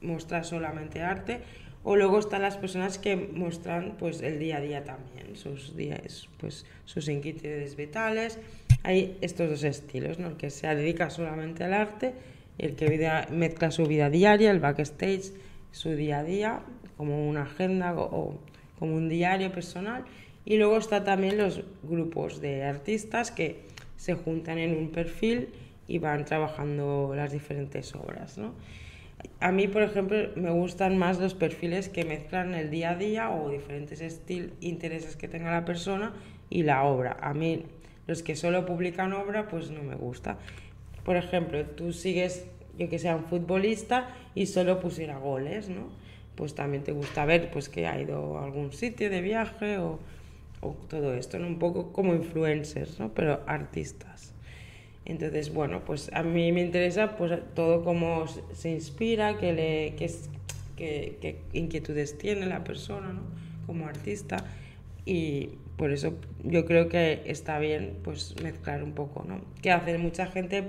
Speaker 1: mostrar solamente arte, o luego están las personas que muestran pues el día a día también, sus días, pues sus inquietudes vitales. Hay estos dos estilos, ¿no? El que se dedica solamente al arte, el que mezcla su vida diaria, el backstage, su día a día, como una agenda o como un diario personal y luego está también los grupos de artistas que se juntan en un perfil y van trabajando las diferentes obras. ¿no? A mí, por ejemplo, me gustan más los perfiles que mezclan el día a día o diferentes estilos, intereses que tenga la persona y la obra. A mí, los que solo publican obra, pues no me gusta. Por ejemplo, tú sigues, yo que sea un futbolista y solo pusiera goles, ¿no? Pues también te gusta ver pues, que ha ido a algún sitio de viaje o o todo esto, ¿no? un poco como influencers, ¿no? pero artistas. Entonces, bueno, pues a mí me interesa pues, todo cómo se inspira, qué, qué, inquietudes tiene la persona ¿no? como artista y por eso yo creo que está bien pues mezclar un poco, ¿no? Que hace mucha gente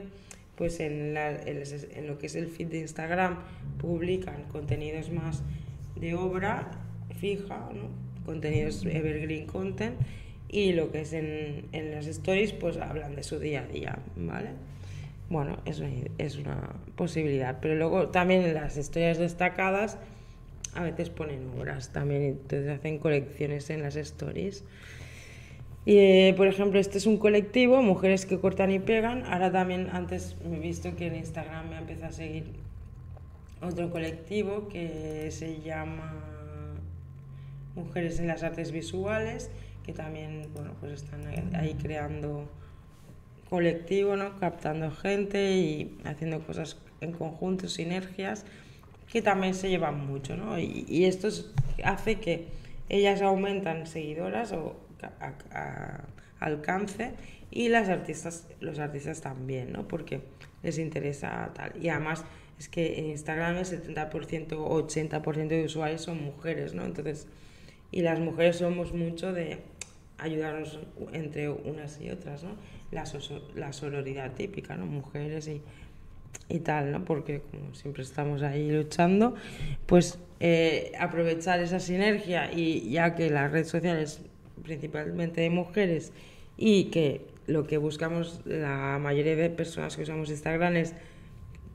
Speaker 1: pues en, en lo que es el feed de Instagram publican contenidos más de obra fija, ¿no? Contenidos evergreen content y lo que es en, en, las stories pues hablan de su día a día, ¿vale? Bueno, es una, es una posibilidad, pero luego también en las historias destacadas a veces ponen obras también, entonces hacen colecciones en las stories. Y, eh, por ejemplo, este es un colectivo, mujeres que cortan y pegan. Ahora también, antes me he visto que en Instagram me empezado a seguir otro colectivo que se llama mujeres en las artes visuales, que también bueno, pues están ahí creando colectivo, ¿no? captando gente y haciendo cosas en conjunto, sinergias, que también se llevan mucho. ¿no? Y, esto hace que ellas aumentan seguidoras o alcance y las artistas, los artistas también, ¿no? porque les interesa tal. Y además es que en Instagram el 70% o 80% de usuarios son mujeres, ¿no? Entonces, y las mujeres somos mucho de ayudarnos entre unas y otras, ¿no? La, la sororidad típica, ¿no? Mujeres y, y tal, ¿no? Porque como siempre estamos ahí luchando, pues eh, aprovechar esa sinergia y ya que la red social es principalmente de mujeres y que lo que buscamos la mayoría de personas que usamos Instagram es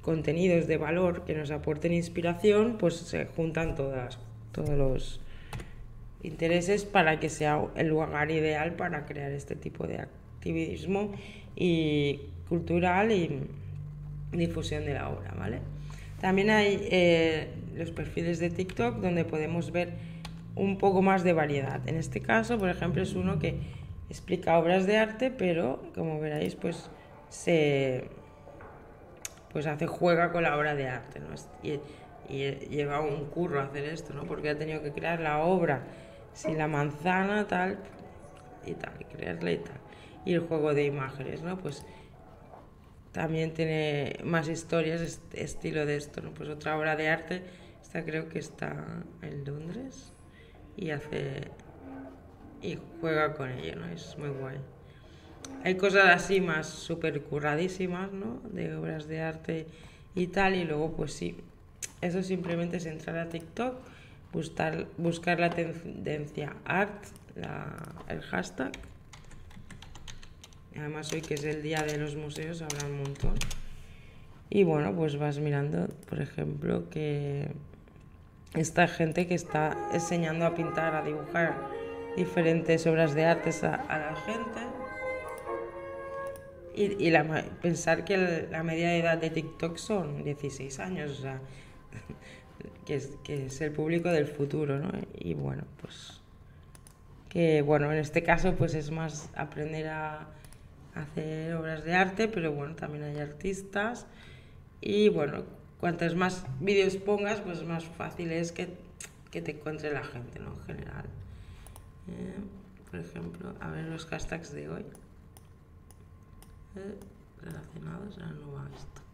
Speaker 1: contenidos de valor que nos aporten inspiración, pues se juntan todas, todos los intereses para que sea el lugar ideal para crear este tipo de activismo y cultural y difusión de la obra, ¿vale? También hay eh, los perfiles de TikTok donde podemos ver un poco más de variedad. En este caso, por ejemplo, es uno que explica obras de arte, pero como veréis, pues se pues hace juega con la obra de arte, ¿no? Y, lleva un curro hacer esto, ¿no? Porque ha tenido que crear la obra, si la manzana tal y tal, y crearla y tal. Y el juego de imágenes, ¿no? Pues también tiene más historias, estilo de esto, ¿no? Pues otra obra de arte, esta creo que está en Londres y hace y juega con ella, ¿no? Es muy guay. Hay cosas así más súper curradísimas, ¿no? De obras de arte y tal, y luego pues sí, eso simplemente es entrar a TikTok, buscar, la tendencia art, el hashtag. Además hoy que es el día de los museos habrá un montón. Y bueno, pues vas mirando, por ejemplo, que esta gente que está enseñando a pintar, a dibujar diferentes obras de arte a, la gente. Y, pensar que la media edad de TikTok son 16 años, o sea, que es, que es el público del futuro, ¿no? Y bueno, pues que bueno, en este caso pues es más aprender a hacer obras de arte, pero bueno, también hay artistas y bueno, cuantos más vídeos pongas, pues más fácil es que, que te encuentre la gente, ¿no? En general. Eh, por ejemplo, a ver los hashtags de hoy. Eh, relacionados, a no va esto.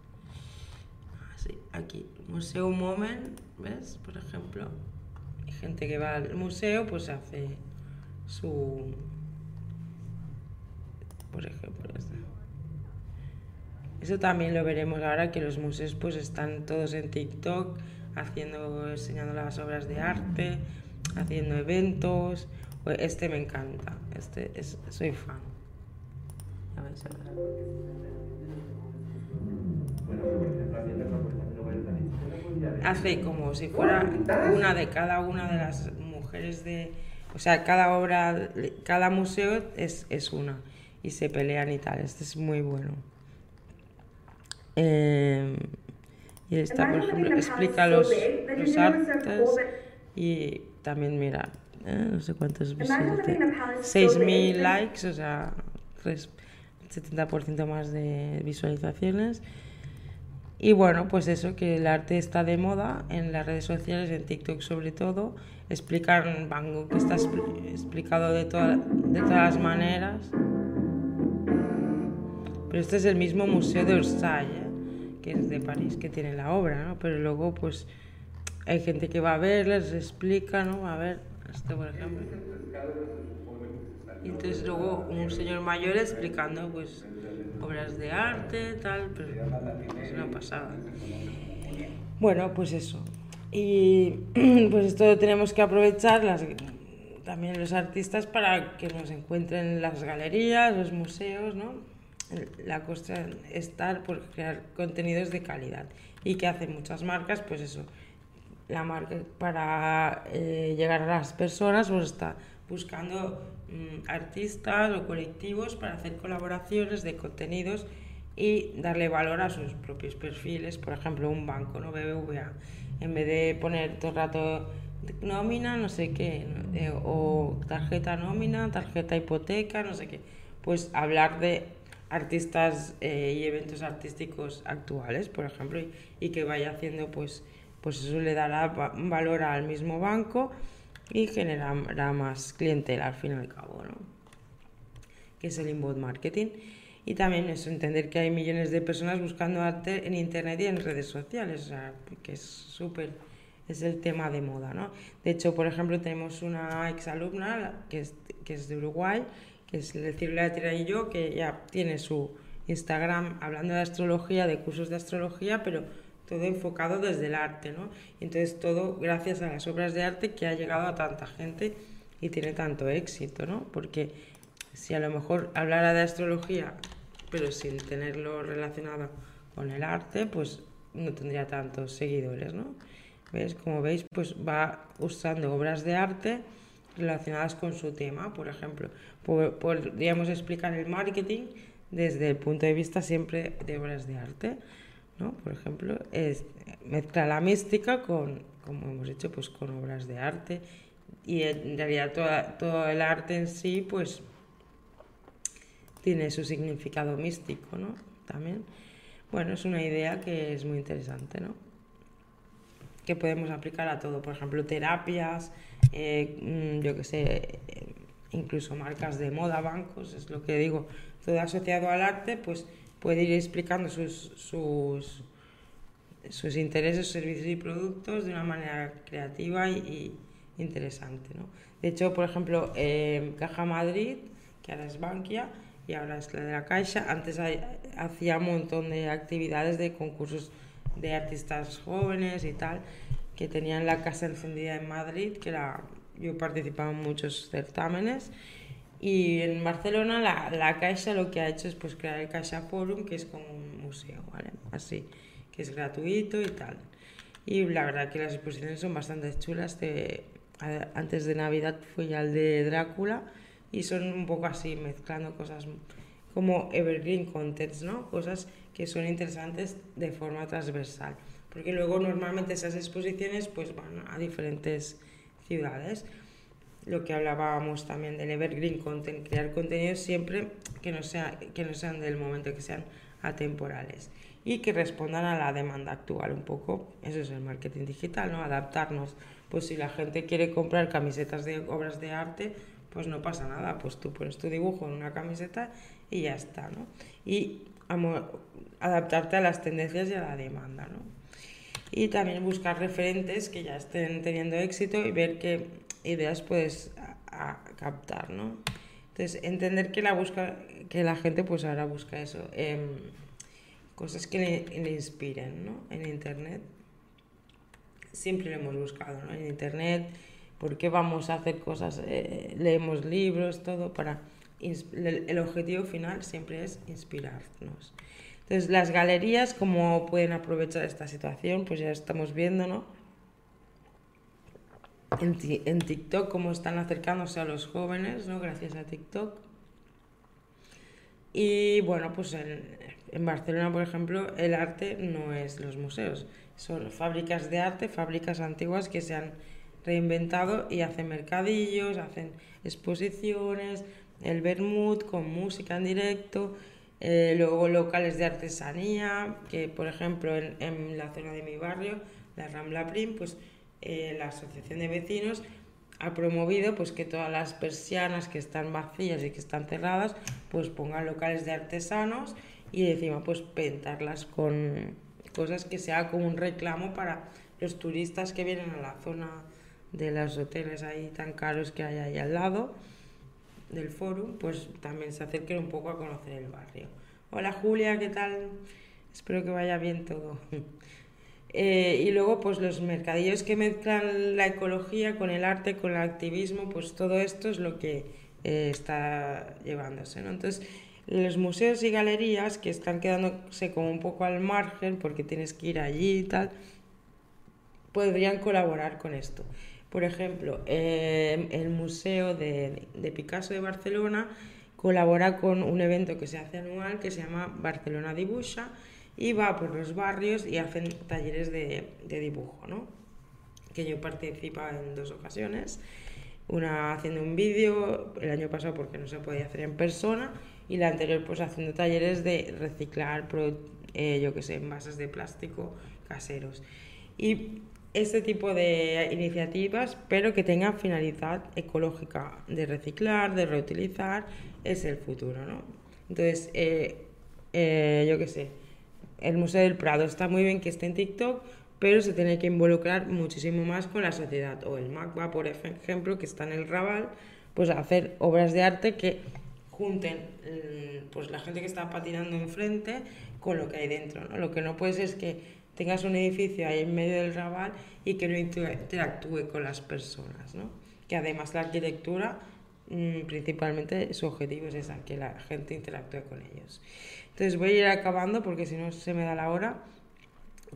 Speaker 1: Así, aquí, Museo Moment, ¿ves? Por ejemplo, hay gente que va al museo, pues hace su. Por ejemplo, este. Eso también lo veremos ahora que los museos pues están todos en TikTok haciendo, enseñando las obras de arte, haciendo eventos, pues este me encanta, este es, soy fan. Hace como si fuera una de cada una de las mujeres de... O sea, cada obra, cada museo es, es una y se pelean y tal. Este es muy bueno. Eh, y esta, por ejemplo, explica los, los artes y también, mira, ¿eh? no sé cuántos 6.000 likes, o sea, 70% más de visualizaciones. Y bueno, pues eso, que el arte está de moda en las redes sociales, en TikTok sobre todo. Explicar Van Gogh, que está explicado de, toda, de todas las maneras. Pero este es el mismo Museo de Orsay, ¿eh? que es de París, que tiene la obra, ¿no? Pero luego, pues, hay gente que va a verles, explica, ¿no? A ver, este por ejemplo. Y entonces luego un señor mayor explicando pues obras de arte, tal, pero es una pasada. Bueno, pues eso. Y pues esto tenemos que aprovechar las, también los artistas para que nos encuentren las galerías, los museos, ¿no? La cosa es estar por crear contenidos de calidad y que hacen muchas marcas, pues eso, la marca para eh, llegar a las personas pues está buscando artistas o colectivos para hacer colaboraciones de contenidos y darle valor a sus propios perfiles, por ejemplo un banco, ¿no? BBVA, en vez de poner todo el rato nómina, no sé qué, eh, o tarjeta nómina, tarjeta hipoteca, no sé qué, pues hablar de artistas eh, y eventos artísticos actuales, por ejemplo, y, y que vaya haciendo pues pues eso le dará valor al mismo banco y generará más clientela al fin y al cabo, ¿no? que es el inbound marketing. Y también eso, entender que hay millones de personas buscando arte en Internet y en redes sociales, o sea, que es súper, es el tema de moda, ¿no? De hecho, por ejemplo, tenemos una exalumna que es, que es de Uruguay, que es de Tierra y yo, que ya tiene su Instagram hablando de astrología, de cursos de astrología, pero todo enfocado desde el arte, ¿no? Entonces todo gracias a las obras de arte que ha llegado a tanta gente y tiene tanto éxito, ¿no? Porque si a lo mejor hablara de astrología, pero sin tenerlo relacionado con el arte, pues no tendría tantos seguidores, ¿no? ¿Ves? Como veis, pues va usando obras de arte relacionadas con su tema, por ejemplo. Podríamos explicar el marketing desde el punto de vista siempre de obras de arte, ¿no? Por ejemplo, es, mezcla la mística con, como hemos dicho, pues con obras de arte y en realidad todo el arte en sí, pues tiene su significado místico, ¿no? También. Bueno, es una idea que es muy interesante, ¿no? Que podemos aplicar a todo, por ejemplo, terapias, eh, mm, yo qué sé, eh, incluso marcas de moda, bancos, es lo que digo, todo asociado al arte, pues puede ir explicando sus, sus, sus intereses, servicios y productos de una manera creativa y, interesante. ¿no? De hecho, por ejemplo, eh, Caja Madrid, que ahora es Bankia, y ahora es la de la Caixa. Antes hacía un montón de actividades de concursos de artistas jóvenes y tal, que tenían la casa encendida en Madrid, que era, yo participaba en muchos certámenes. Y en Barcelona la, la Caixa lo que ha hecho es pues crear el Caixa Forum, que es como un museo, ¿vale? Así, que es gratuito y tal. Y la verdad que las exposiciones son bastante chulas. De, antes de Navidad fui al de Drácula y son un poco así, mezclando cosas como evergreen contents, ¿no? Cosas que son interesantes de forma transversal. Porque luego normalmente esas exposiciones pues van a diferentes ciudades. Lo que hablábamos también del evergreen content, crear contenidos siempre que no, sea, que no sean del momento, que sean atemporales y que respondan a la demanda actual un poco. Eso es el marketing digital, ¿no? Adaptarnos. Pues si la gente quiere comprar camisetas de obras de arte, pues no pasa nada, pues tú pones tu dibujo en una camiseta y ya está, ¿no? Y adaptarte a las tendencias y a la demanda, ¿no? Y también buscar referentes que ya estén teniendo éxito y ver qué ideas puedes captar, ¿no? Entonces, entender que la, busca, que la gente pues ahora busca eso, em, cosas que le, le, inspiren, ¿no? En Internet. Siempre lo hemos buscado, ¿no? En Internet ¿Por qué vamos a hacer cosas? Eh, leemos libros, todo para... El objetivo final siempre es inspirarnos. Entonces, las galerías, ¿cómo pueden aprovechar esta situación? Pues ya estamos viendo, ¿no? En, en TikTok, cómo están acercándose a los jóvenes, ¿no? Gracias a TikTok. Y bueno, pues en, en, Barcelona, por ejemplo, el arte no es los museos, son fábricas de arte, fábricas antiguas que se han reinventado y hacen mercadillos, hacen exposiciones, el Bermud con música en directo, eh, luego locales de artesanía, que por ejemplo en, en, la zona de mi barrio, la Rambla Prim, pues eh, la Asociación de Vecinos ha promovido pues que todas las persianas que están vacías y que están cerradas, pues pongan locales de artesanos y encima pues pintarlas con cosas que sea como un reclamo para los turistas que vienen a la zona de los hoteles ahí tan caros que hay ahí al lado del foro, pues también se acerquen un poco a conocer el barrio. Hola Julia, ¿qué tal? Espero que vaya bien todo. Eh, y luego, pues los mercadillos que mezclan la ecología con el arte, con el activismo, pues todo esto es lo que eh, está llevándose. Entonces, los museos y galerías que están quedándose como un poco al margen porque tienes que ir allí y tal, podrían colaborar con esto. Por ejemplo, eh, el Museo de, Picasso de Barcelona colabora con un evento que se hace anual que se llama Barcelona Dibuja y va por los barrios y hacen talleres de, dibujo, ¿no? que yo participaba en dos ocasiones, una haciendo un vídeo el año pasado porque no se podía hacer en persona y la anterior pues haciendo talleres de reciclar, eh, yo que sé, envases de plástico caseros. Y este tipo de iniciativas, pero que tengan finalidad ecológica, de reciclar, de reutilizar, es el futuro, ¿no? Entonces, eh, eh, yo qué sé, el Museo del Prado está muy bien que esté en TikTok, pero se tiene que involucrar muchísimo más con la sociedad. O el MACBA, por ejemplo, que está en el Raval, pues hacer obras de arte que junten mm, pues la gente que está patinando enfrente con lo que hay dentro. Lo que no puede ser es que tengas un edificio ahí en medio del Raval y que no interactúe con las personas. ¿no? Que además la arquitectura, principalmente su objetivo es que la gente interactúe con ellos. Entonces voy a ir acabando porque si no se me da la hora.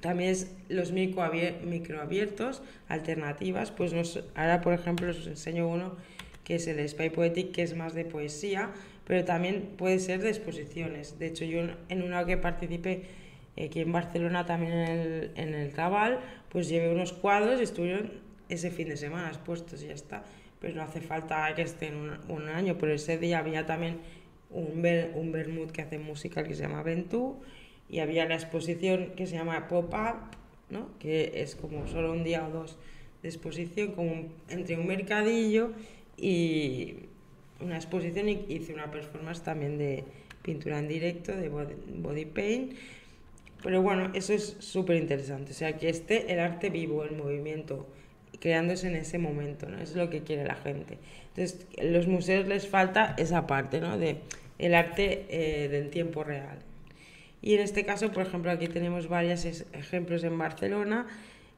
Speaker 1: También es los microabiertos, alternativas. Pues nos, ahora, por ejemplo, os enseño uno que es el Spy Poetic, que es más de poesía, pero también puede ser de exposiciones. De hecho, yo en una que participé aquí en Barcelona, también en el, en el Cabal, pues llevé unos cuadros y estuvieron ese fin de semana expuestos y ya está. Pero no hace falta que estén un, un año, pero ese día había también un, un vermut que hace música que se llama Ventú y había la exposición que se llama Pop-Up, ¿no? que es como solo un día o dos de exposición, como entre un mercadillo y una exposición y hice una performance también de pintura en directo, de body, paint. Pero bueno, eso es súper interesante. O sea, que esté el arte vivo, el movimiento, creándose en ese momento, ¿no? Es lo que quiere la gente. Entonces, los museos les falta esa parte, ¿no? De el arte eh, del tiempo real. Y en este caso, por ejemplo, aquí tenemos varios ejemplos en Barcelona.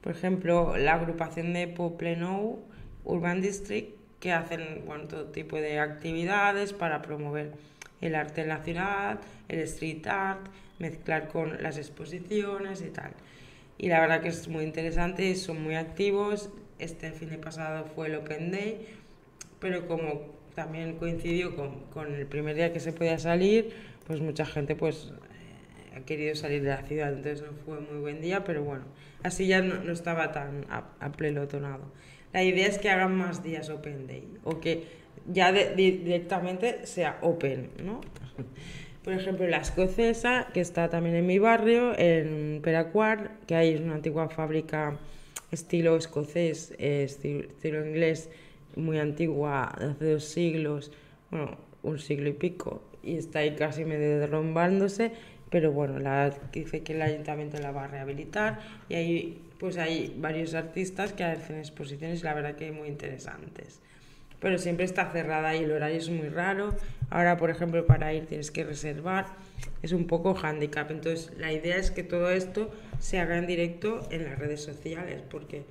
Speaker 1: Por ejemplo, la agrupación de Poblenou Urban District, que hacen bueno, todo tipo de actividades para promover el arte en la ciudad, el street art, mezclar con las exposiciones y tal. Y la verdad que es muy interesante, son muy activos. Este fin de pasado fue el Open Day, pero como también coincidió con, con el primer día que se podía salir, pues mucha gente pues ha querido salir de la ciudad, entonces no fue muy buen día, pero bueno, así ya no, estaba tan aplelotonado. La idea es que hagan más días Open Day o que ya directamente sea Open, ¿no? Por ejemplo, la escocesa, que está también en mi barrio, en Peracuar, que hay una antigua fábrica estilo escocés, eh, estilo, inglés, muy antigua, de hace dos siglos, bueno, un siglo y pico, y está ahí casi medio derrumbándose, pero bueno, la, dice que el ayuntamiento la va a rehabilitar y ahí pues hay varios artistas que hacen exposiciones, la verdad que muy interesantes. Pero siempre está cerrada y el horario es muy raro. Ahora, por ejemplo, para ir tienes que reservar. Es un poco handicap. Entonces, la idea es que todo esto se haga en directo en las redes sociales, porque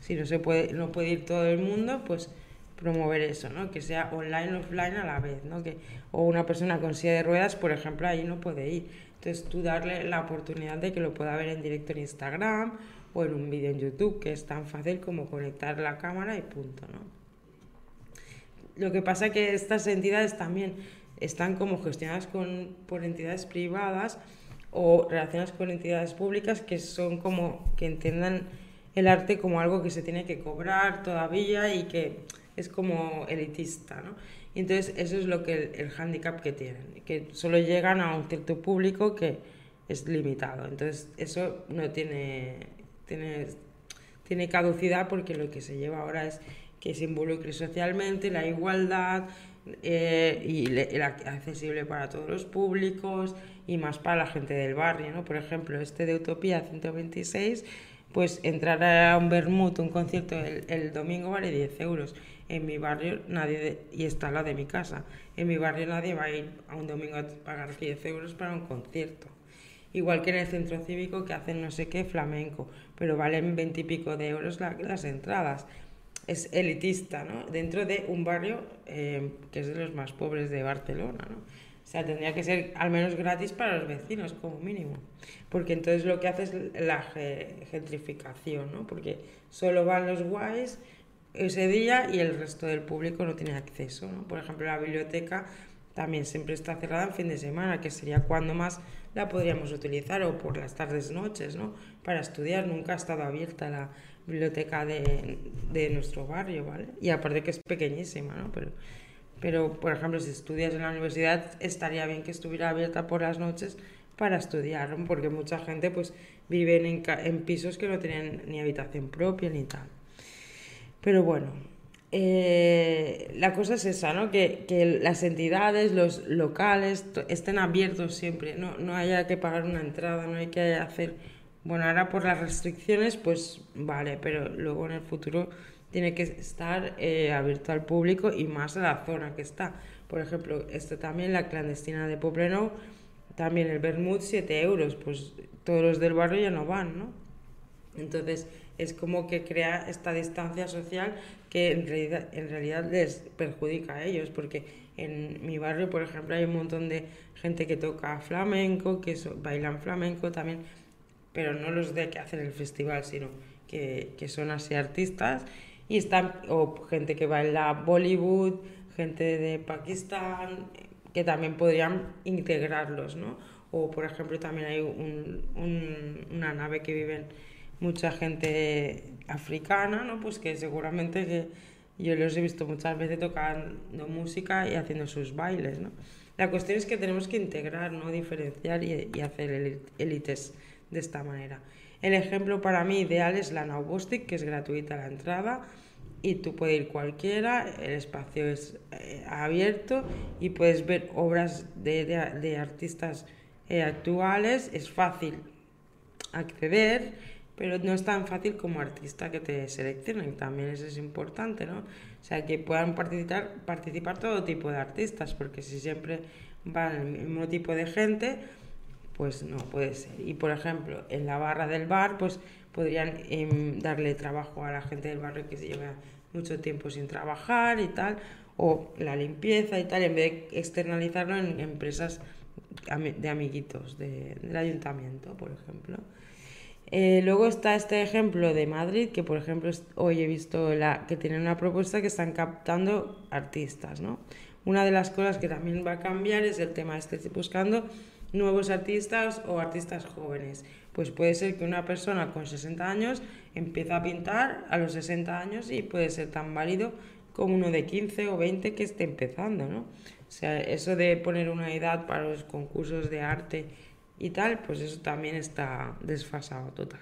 Speaker 1: si no se puede, no puede ir todo el mundo, pues promover eso, ¿no? Que sea online, offline a la vez, ¿no? Que, o una persona con silla de ruedas, por ejemplo, ahí no puede ir. Entonces tú darle la oportunidad de que lo pueda ver en directo en Instagram o en un vídeo en YouTube, que es tan fácil como conectar la cámara y punto, ¿no? Lo que pasa es que estas entidades también están como gestionadas con, por entidades privadas o relacionadas con entidades públicas que son como que entiendan el arte como algo que se tiene que cobrar todavía y que es como elitista, ¿no? Y entonces eso es lo que el, el hándicap que tienen, que solo llegan a un cierto público que es limitado. Entonces eso no tiene, tiene, tiene caducidad porque lo que se lleva ahora es que se involucre socialmente, la igualdad eh, y la, accesible para todos los públicos y más para la gente del barrio. ¿no? Por ejemplo, este de Utopía 126, pues entrar a un Bermud, un concierto el, el domingo vale 10 euros en mi barrio nadie, y está la de mi casa, en mi barrio nadie va a ir a un domingo a pagar 10 euros para un concierto. Igual que en el centro cívico que hacen no sé qué flamenco, pero valen 20 y pico de euros las entradas. Es elitista, ¿no? Dentro de un barrio eh, que es de los más pobres de Barcelona, ¿no? Sea, tendría que ser al menos gratis para los vecinos, como mínimo. Porque entonces lo que hace es la gentrificación, ¿no? Porque solo van los guays ese día y el resto del público no tiene acceso. ¿no? Por ejemplo, la biblioteca también siempre está cerrada en fin de semana, que sería cuando más la podríamos utilizar, o por las tardes, noches, ¿no? Para estudiar, nunca ha estado abierta la biblioteca de, de nuestro barrio, ¿vale? Y aparte que es pequeñísima, ¿no? Pero, pero, por ejemplo, si estudias en la universidad, estaría bien que estuviera abierta por las noches para estudiar, porque mucha gente pues vive en, en pisos que no tienen ni habitación propia ni tal. Pero bueno, eh, la cosa es esa, ¿no? Que, que, las entidades, los locales, estén abiertos siempre, ¿no? no haya que pagar una entrada, no hay que hacer... Bueno, ahora por las restricciones, pues vale, pero luego en el futuro tiene que estar eh, abierto al público y más a la zona que está. Por ejemplo, esto también, la clandestina de Poblenou, también el Bermud, 7 euros, pues todos los del barrio ya no van, ¿no? Entonces, es como que crea esta distancia social que en realidad, en realidad les perjudica a ellos, porque en mi barrio, por ejemplo, hay un montón de gente que toca flamenco, que bailan flamenco también, pero no los de que hacen el festival, sino que, que son así artistas, y están, o gente que baila Bollywood, gente de Pakistán, que también podrían integrarlos, ¿no? O, por ejemplo, también hay un, un, una nave que viven mucha gente africana, ¿no? Pues que seguramente que yo los he visto muchas veces tocando música y haciendo sus bailes, ¿no? La cuestión es que tenemos que integrar, no diferenciar y, y hacer élites de esta manera. El ejemplo para mí ideal es la Naubostic, que es gratuita la entrada y tú puedes ir cualquiera, el espacio es eh, abierto y puedes ver obras de, de, artistas eh, actuales, es fácil acceder pero no es tan fácil como artista que te seleccionen, también eso es importante, ¿no? O sea, que puedan participar, participar todo tipo de artistas, porque si siempre van el mismo tipo de gente, pues no puede ser. Y por ejemplo, en la barra del bar, pues podrían eh, darle trabajo a la gente del barrio que se lleva mucho tiempo sin trabajar y tal, o la limpieza y tal, en vez de externalizarlo en empresas de amiguitos de, del ayuntamiento, por ejemplo. Eh, luego está este ejemplo de Madrid, que por ejemplo hoy he visto la, que tienen una propuesta que están captando artistas. ¿no? Una de las cosas que también va a cambiar es el tema este, buscando nuevos artistas o artistas jóvenes. Pues puede ser que una persona con 60 años empiece a pintar a los 60 años y puede ser tan válido como uno de 15 o 20 que esté empezando. ¿no? O sea, eso de poner una edad para los concursos de arte y tal, pues eso también está desfasado total.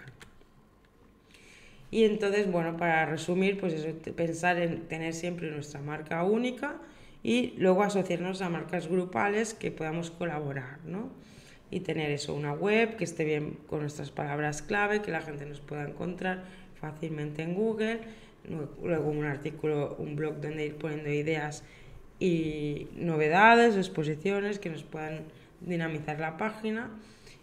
Speaker 1: Y entonces, bueno, para resumir, pues eso, pensar en tener siempre nuestra marca única y luego asociarnos a marcas grupales que podamos colaborar, ¿no? Y tener eso, una web que esté bien con nuestras palabras clave, que la gente nos pueda encontrar fácilmente en Google, luego un artículo, un blog donde ir poniendo ideas y novedades, exposiciones que nos puedan dinamizar la página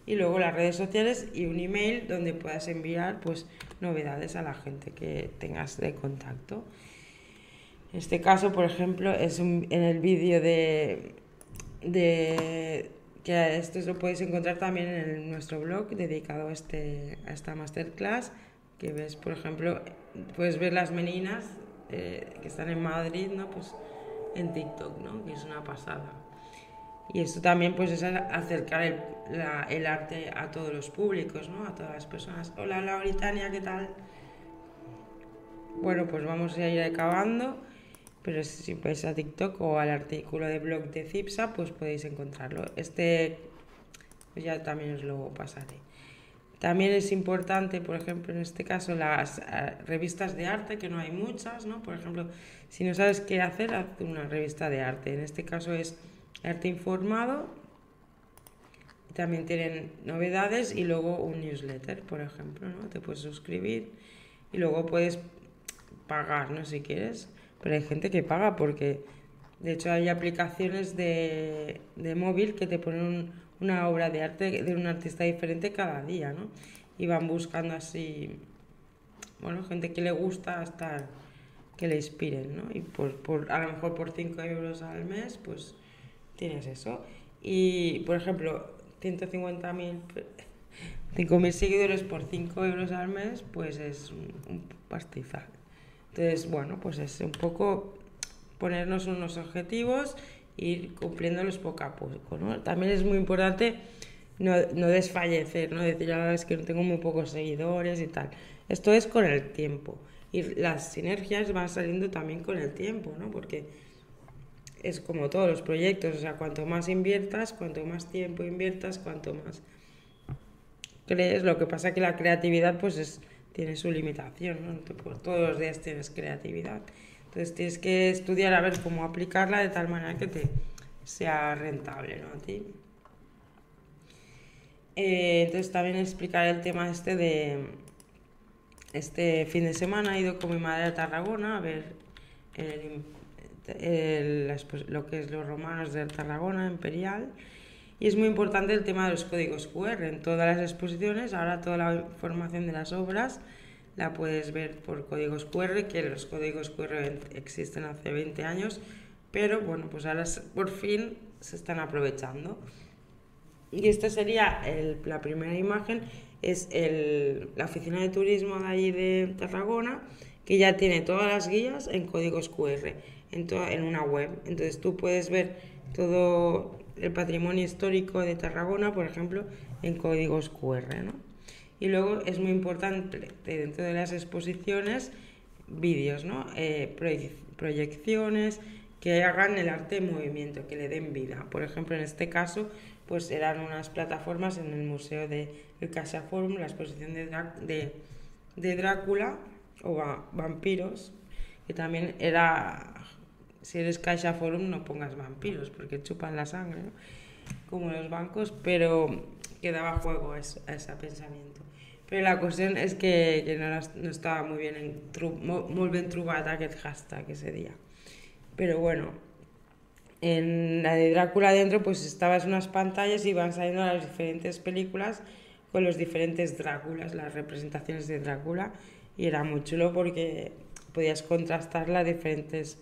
Speaker 1: y luego las redes sociales y un email donde puedas enviar pues novedades a la gente que tengas de contacto. En este caso, por ejemplo, es en el vídeo de, de que esto lo podéis encontrar también en nuestro blog dedicado a, este, a esta masterclass, que ves, por ejemplo, puedes ver las meninas eh, que están en Madrid, ¿no? Pues en TikTok, ¿no? Que es una pasada. Y esto también pues es acercar el, la, el, arte a todos los públicos, ¿no? A todas las personas. Hola Lauritania, ¿qué tal? Bueno, pues vamos a ir acabando, pero si vais a TikTok o al artículo de blog de Cipsa, pues podéis encontrarlo. Este pues ya también os lo pasaré. También es importante, por ejemplo, en este caso, las uh, revistas de arte, que no hay muchas, ¿no? Por ejemplo, si no sabes qué hacer, haz una revista de arte. En este caso es Arte Informado. También tienen novedades y luego un newsletter, por ejemplo, ¿no? Te puedes suscribir y luego puedes pagar, ¿no? Si quieres. Pero hay gente que paga porque, de hecho, hay aplicaciones de, de móvil que te ponen un, una obra de arte de un artista diferente cada día, ¿no? Y van buscando así, bueno, gente que le gusta estar, que le inspiren, ¿no? Y por, por, a lo mejor por 5 euros al mes, pues tienes eso. Y, por ejemplo, 150.000, 5.000 seguidores por 5 euros al mes, pues es un, un pastizal. Entonces, bueno, pues es un poco ponernos unos objetivos, ir cumpliéndolos poco a poco. ¿no? También es muy importante no, no desfallecer, no decir, ah, es que no tengo muy pocos seguidores y tal. Esto es con el tiempo. Y las sinergias van saliendo también con el tiempo, ¿no? Porque es como todos los proyectos, o sea, cuanto más inviertas, cuanto más tiempo inviertas, cuanto más crees. Lo que pasa que la creatividad pues es, tiene su limitación, ¿no? Todos los días tienes creatividad. Entonces tienes que estudiar a ver cómo aplicarla de tal manera que te sea rentable, ¿no? A ti. Eh, entonces también explicar el tema este de este fin de semana he ido con mi madre a Tarragona a ver lo que es los romanos de Tarragona Imperial y es muy importante el tema de los códigos QR en todas las exposiciones ahora toda la información de las obras la puedes ver por códigos QR que los códigos QR existen hace 20 años pero bueno pues ahora por fin se están aprovechando y esta sería la primera imagen, es la oficina de turismo de allí de Tarragona, que ya tiene todas las guías en códigos QR, en, en una web. Entonces tú puedes ver todo el patrimonio histórico de Tarragona, por ejemplo, en códigos QR. ¿no? Y luego es muy importante dentro de las exposiciones vídeos, ¿no? Eh, proyecciones que hagan el arte en movimiento, que le den vida. Por ejemplo, en este caso, pues eran unas plataformas en el Museo de el Casa Forum, la exposición de, de, de Drácula o vampiros, que también era, si eres Caixa Forum no pongas vampiros porque chupan la sangre, como los bancos, pero que daba juego a, ese pensamiento. Pero la cuestión es que, que no, no, estaba muy bien, en, muy bien trobada aquest hashtag ese día. Pero bueno, en la de Drácula dentro pues estabas unas pantallas y iban saliendo las diferentes películas con los diferentes Dráculas, las representaciones de Drácula y era muy chulo porque podías contrastar las diferentes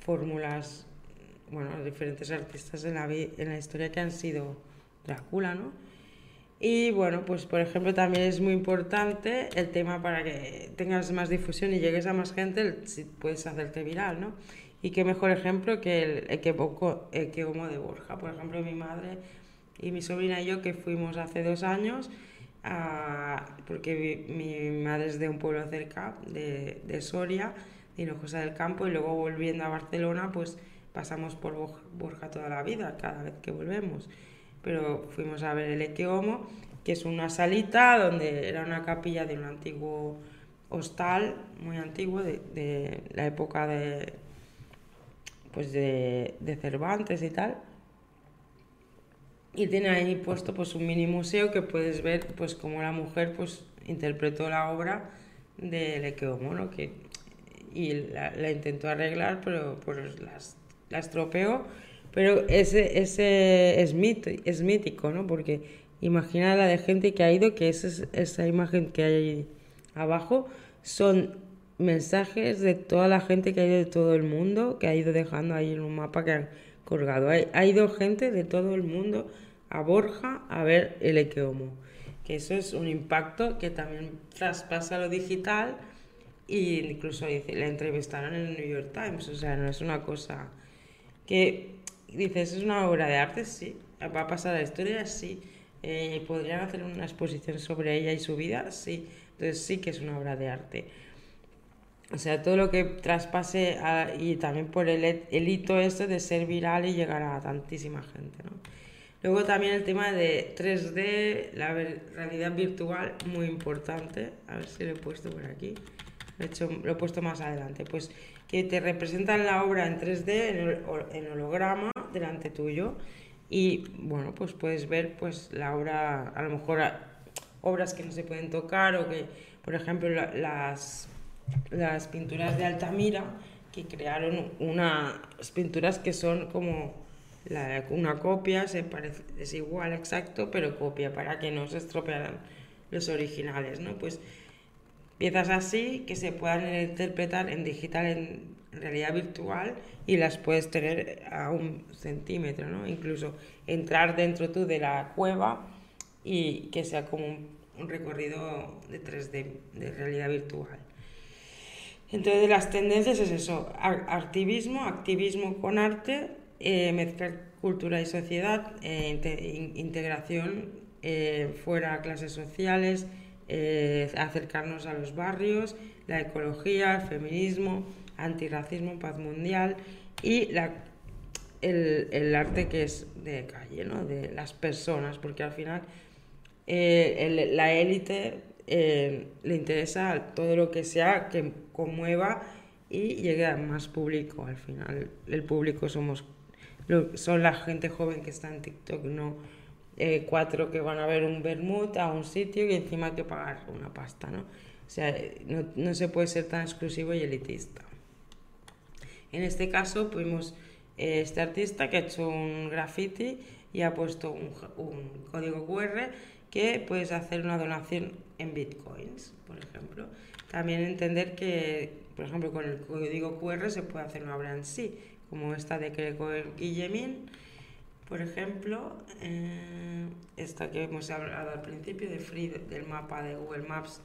Speaker 1: fórmulas, bueno, diferentes artistas en la, en la historia que han sido Drácula, ¿no? Y bueno, pues por ejemplo también es muy importante el tema para que tengas más difusión y llegues a más gente, si puedes hacerte viral, ¿no? Y qué mejor ejemplo que el Equeomo de Borja. Por ejemplo, mi madre y mi sobrina y yo que fuimos hace dos años, porque mi, madre es de un pueblo cerca, de, de Soria, Hinojosa del Campo, y luego volviendo a Barcelona, pues pasamos por Borja toda la vida, cada vez que volvemos. Pero fuimos a ver el Equeomo, que es una salita donde era una capilla de un antiguo hostal, muy antiguo, de, de la época de pues de, de Cervantes y tal. Y tiene ahí puesto pues un mini museo que puedes ver pues cómo la mujer pues interpretó la obra de Lequeomo, ¿no? que, y la, la, intentó arreglar, pero pues las, la estropeó. Pero ese, ese es, mito, es mítico, ¿no? Porque imagina la de gente que ha ido, que esa, esa imagen que hay ahí abajo son mensajes de toda la gente que ha ido de todo el mundo, que ha ido dejando ahí en un mapa que han colgado. Ha, ido gente de todo el mundo a Borja a ver el Equeomo. Que eso es un impacto que también traspasa lo digital e incluso la entrevistaron en el New York Times. O sea, no es una cosa que dices, es una obra de arte, sí. Va a pasar a la historia, sí. Eh, ¿Podrían hacer una exposición sobre ella y su vida? Sí. Entonces sí que es una obra de arte o sea, todo lo que traspase y también por el, el hito este de ser viral y llegar a tantísima gente, ¿no? Luego también el tema de 3D, la realidad virtual, muy importante. A ver si lo he puesto por aquí. Lo he, hecho, lo he puesto más adelante. Pues que te representan la obra en 3D, en, holograma, delante tuyo. Y bueno, pues puedes ver pues la obra, a lo mejor obras que no se pueden tocar o que, por ejemplo, las las pinturas de Altamira, que crearon unas pinturas que son como una copia, se parece, es igual, exacto, pero copia, para que no se estropearan los originales, ¿no? Pues piezas así que se puedan interpretar en digital, en realidad virtual, y las puedes tener a un centímetro, ¿no? Incluso entrar dentro tú de la cueva y que sea como un, recorrido de 3D, de realidad virtual. Entonces las tendencias es eso, activismo, activismo con arte, eh, mezclar cultura y sociedad, eh, integración eh, fuera clases sociales, acercarnos a los barrios, la ecología, el feminismo, antirracismo, paz mundial y el, el, arte que es de calle, ¿no? de las personas, porque al final la élite le interesa todo lo que sea que conmueva y llegue a más público. Al final, el público somos son la gente joven que está en TikTok, no eh, cuatro que van a ver un vermut a un sitio y encima hay que pagar una pasta, ¿no? O sea, no, no se puede ser tan exclusivo y elitista. En este caso, pudimos eh, este artista que ha hecho un graffiti y ha puesto un, un, código QR que puedes hacer una donación en bitcoins, por ejemplo. También entender que, por ejemplo, con el código QR se puede hacer una brand sí, como esta de Gregor Guillemin, por ejemplo, eh, esta que hemos hablado al principio de Free del mapa de Google Maps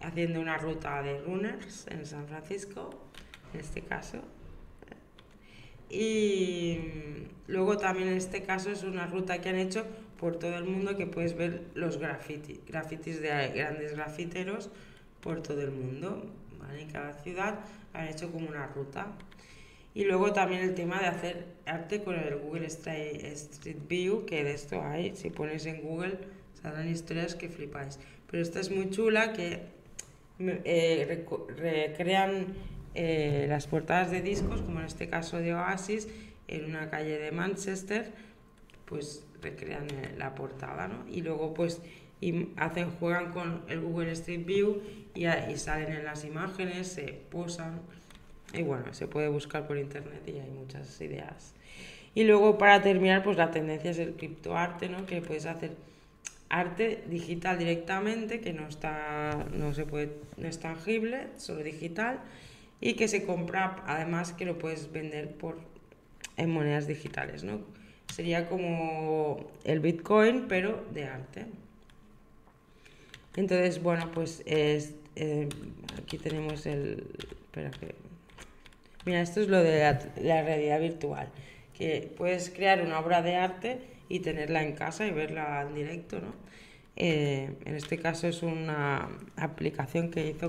Speaker 1: haciendo una ruta de runners en San Francisco, en este caso. Y luego también en este caso es una ruta que han hecho por todo el mundo que puedes ver los grafitis, grafitis de grandes grafiteros por todo el mundo. En cada ciudad han hecho como una ruta. Y luego también el tema de hacer arte con el Google Street View, que de esto hay, si pones en Google, saldrán historias que flipáis. Pero esta es muy chula, que eh, recrean eh, las portadas de discos, como en este caso de Oasis, en una calle de Manchester, pues recrean eh, la portada, ¿no? Y luego pues y hacen, juegan con el Google Street View y, y salen en las imágenes, se posan y bueno, se puede buscar por internet y hay muchas ideas. Y luego para terminar, pues la tendencia es el criptoarte, ¿no? Que puedes hacer arte digital directamente, que no está, no se puede, no es tangible, solo digital, y que se compra, además que lo puedes vender por en monedas digitales, ¿no? Sería como el Bitcoin, pero de arte. Entonces, bueno, pues es, eh, aquí tenemos el, espera que Mira, esto es lo de la, realidad virtual, que puedes crear una obra de arte y tenerla en casa y verla en directo, ¿no? Eh, en este caso es una aplicación que hizo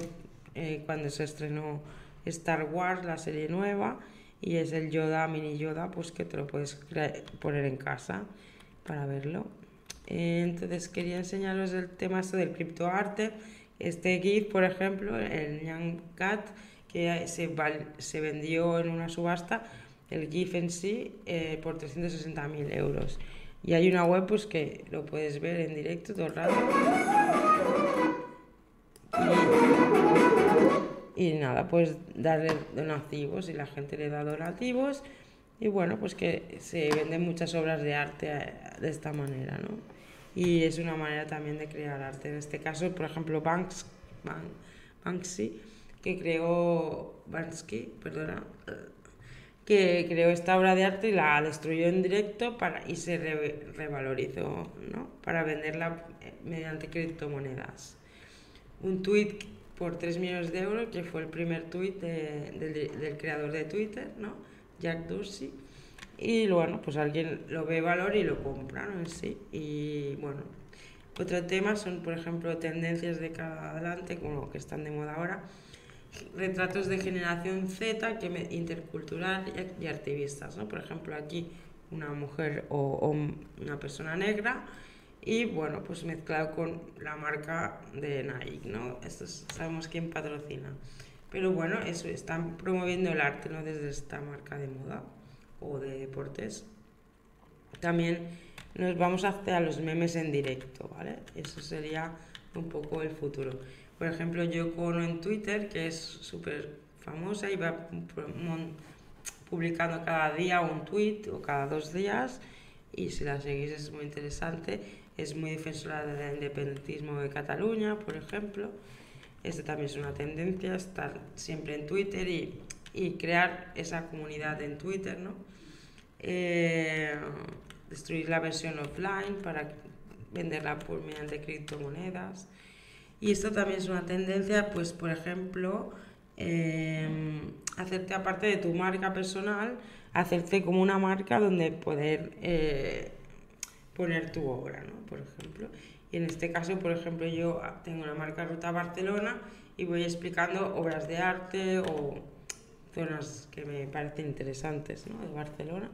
Speaker 1: eh, cuando se estrenó Star Wars, la serie nueva, y es el Yoda, mini Yoda, pues que te lo puedes poner en casa para verlo. Eh, entonces quería enseñaros el tema esto del criptoarte. Este GIF, por ejemplo, el Young Cat, que se, se vendió en una subasta el GIF en sí eh, por 360.000 euros. Y hay una web pues que lo puedes ver en directo todo el rato. Y, nada, pues darle donativos y la gente le da donativos. Y bueno, pues que se venden muchas obras de arte eh, de esta manera, ¿no? Y es una manera también de crear arte. En este caso, por ejemplo, Banks, Banksy que creó Bansky, perdona, que creó esta obra de arte y la destruyó en directo para, y se revalorizó ¿no? para venderla eh, mediante criptomonedas. Un tweet por 3 millones de euros, que fue el primer tweet del, creador de Twitter, ¿no? Jack Dorsey. Y bueno, pues alguien lo ve valor y lo compra ¿no? sí. Y bueno, otro tema son, por ejemplo, tendencias de cada adelante, como que están de moda ahora retratos de generación Z, que intercultural y, activistas. ¿no? Por ejemplo, aquí una mujer o, una persona negra y bueno, pues mezclado con la marca de Nike, ¿no? Esto sabemos quién patrocina. Pero bueno, eso están promoviendo el arte, ¿no? Desde esta marca de moda o de deportes. También nos vamos hacia los memes en directo, ¿vale? Eso sería un poco el futuro. Por ejemplo, yo Ono en Twitter, que es súper famosa y va publicando cada día un tweet o cada dos días y si la seguís es muy interesante. Es muy defensora del independentismo de Cataluña, por ejemplo. Esto también es una tendencia, estar siempre en Twitter y, y crear esa comunidad en Twitter, ¿no? Eh, destruir la versión offline para venderla por mediante criptomonedas. Y esto también es una tendencia, pues por ejemplo, em, hacerte aparte de tu marca personal, hacerte como una marca donde poder eh, poner tu obra, ¿no? Por ejemplo. Y en este caso, por ejemplo, yo tengo una marca Ruta Barcelona y voy explicando obras de arte o zonas que me parecen interesantes ¿no? de Barcelona.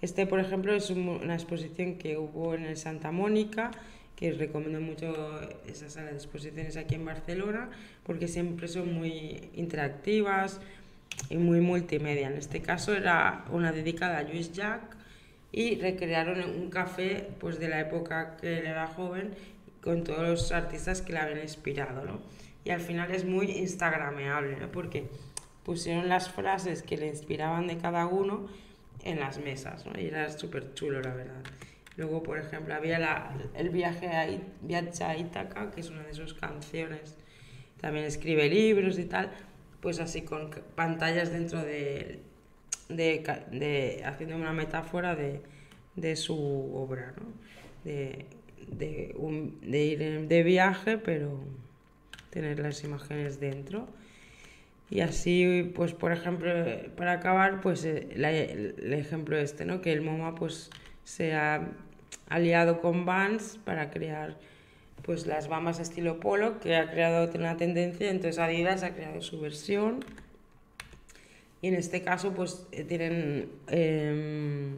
Speaker 1: Este, por ejemplo, es una exposición que hubo en el Santa Mónica que recomiendo mucho esa sala de exposiciones aquí en Barcelona porque siempre son muy interactivas, y muy multimedia. En este caso era una dedicada a Luis Jack y recrearon un café pues de la época que él era joven con todos los artistas que le habían inspirado, ¿no? Y al final es muy instagrameable, ¿no? Porque pusieron las frases que le inspiraban de cada uno en las mesas, ¿no? Y era súper chulo, la verdad. Luego, por ejemplo, había la, el viaje a, viaje a Ítaca, que es una de sus canciones. También escribe libros y tal, pues así con pantallas dentro de, de, de haciendo una metáfora de, de su obra, ¿no? De, de, un, de ir de viaje, pero tener las imágenes dentro. Y así, pues por ejemplo, para acabar, pues eh, el, ejemplo este, ¿no? Que el MoMA pues se ha aliado con Vans para crear pues las bambas estilo polo, que ha creado una tendencia, entonces Adidas ha creado su versión. Y en este caso pues eh, tienen em,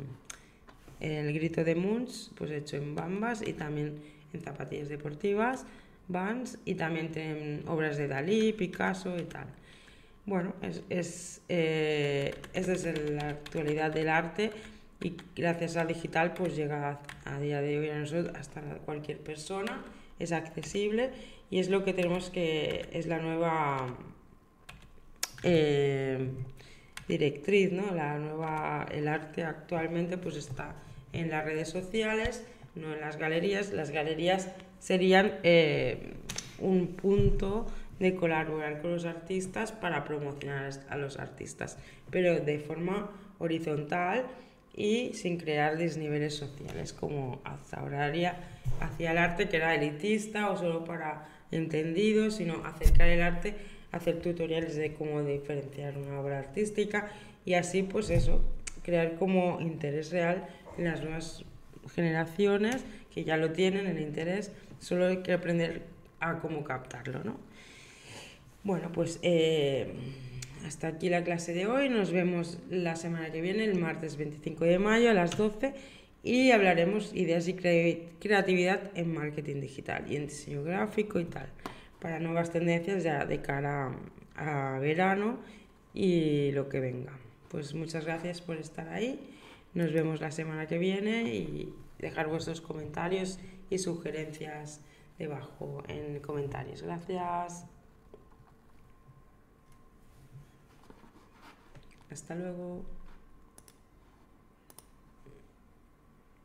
Speaker 1: el grito de Moons, pues hecho en bambas y también en zapatillas deportivas, Vans, y también tienen obras de Dalí, Picasso y tal. Bueno, es eh, esa es la actualidad del arte y gracias al digital pues llega a, día de hoy a nosotros hasta cualquier persona, es accesible y es lo que tenemos que, es la nueva eh, directriz, ¿no? La nueva, el arte actualmente pues está en las redes sociales, no en las galerías. Las galerías serían eh, un punto de colaborar con los artistas para promocionar a los artistas, pero de forma horizontal y sin crear desniveles sociales como ahora hacia el arte que era elitista o solo para entendidos, sino acercar el arte, hacer tutoriales de cómo diferenciar una obra artística y así pues eso, crear como interés real en las nuevas generaciones que ya lo tienen, el interés, solo hay que aprender a cómo captarlo, ¿no? Bueno, pues eh, hasta aquí la clase de hoy. Nos vemos la semana que viene, el martes 25 de mayo a las 12 y hablaremos ideas y creatividad en marketing digital y en diseño gráfico y tal, para nuevas tendencias ya de cara a verano y lo que venga. Pues muchas gracias por estar ahí. Nos vemos la semana que viene y dejar vuestros comentarios y sugerencias debajo en comentarios. Gracias. Hasta luego.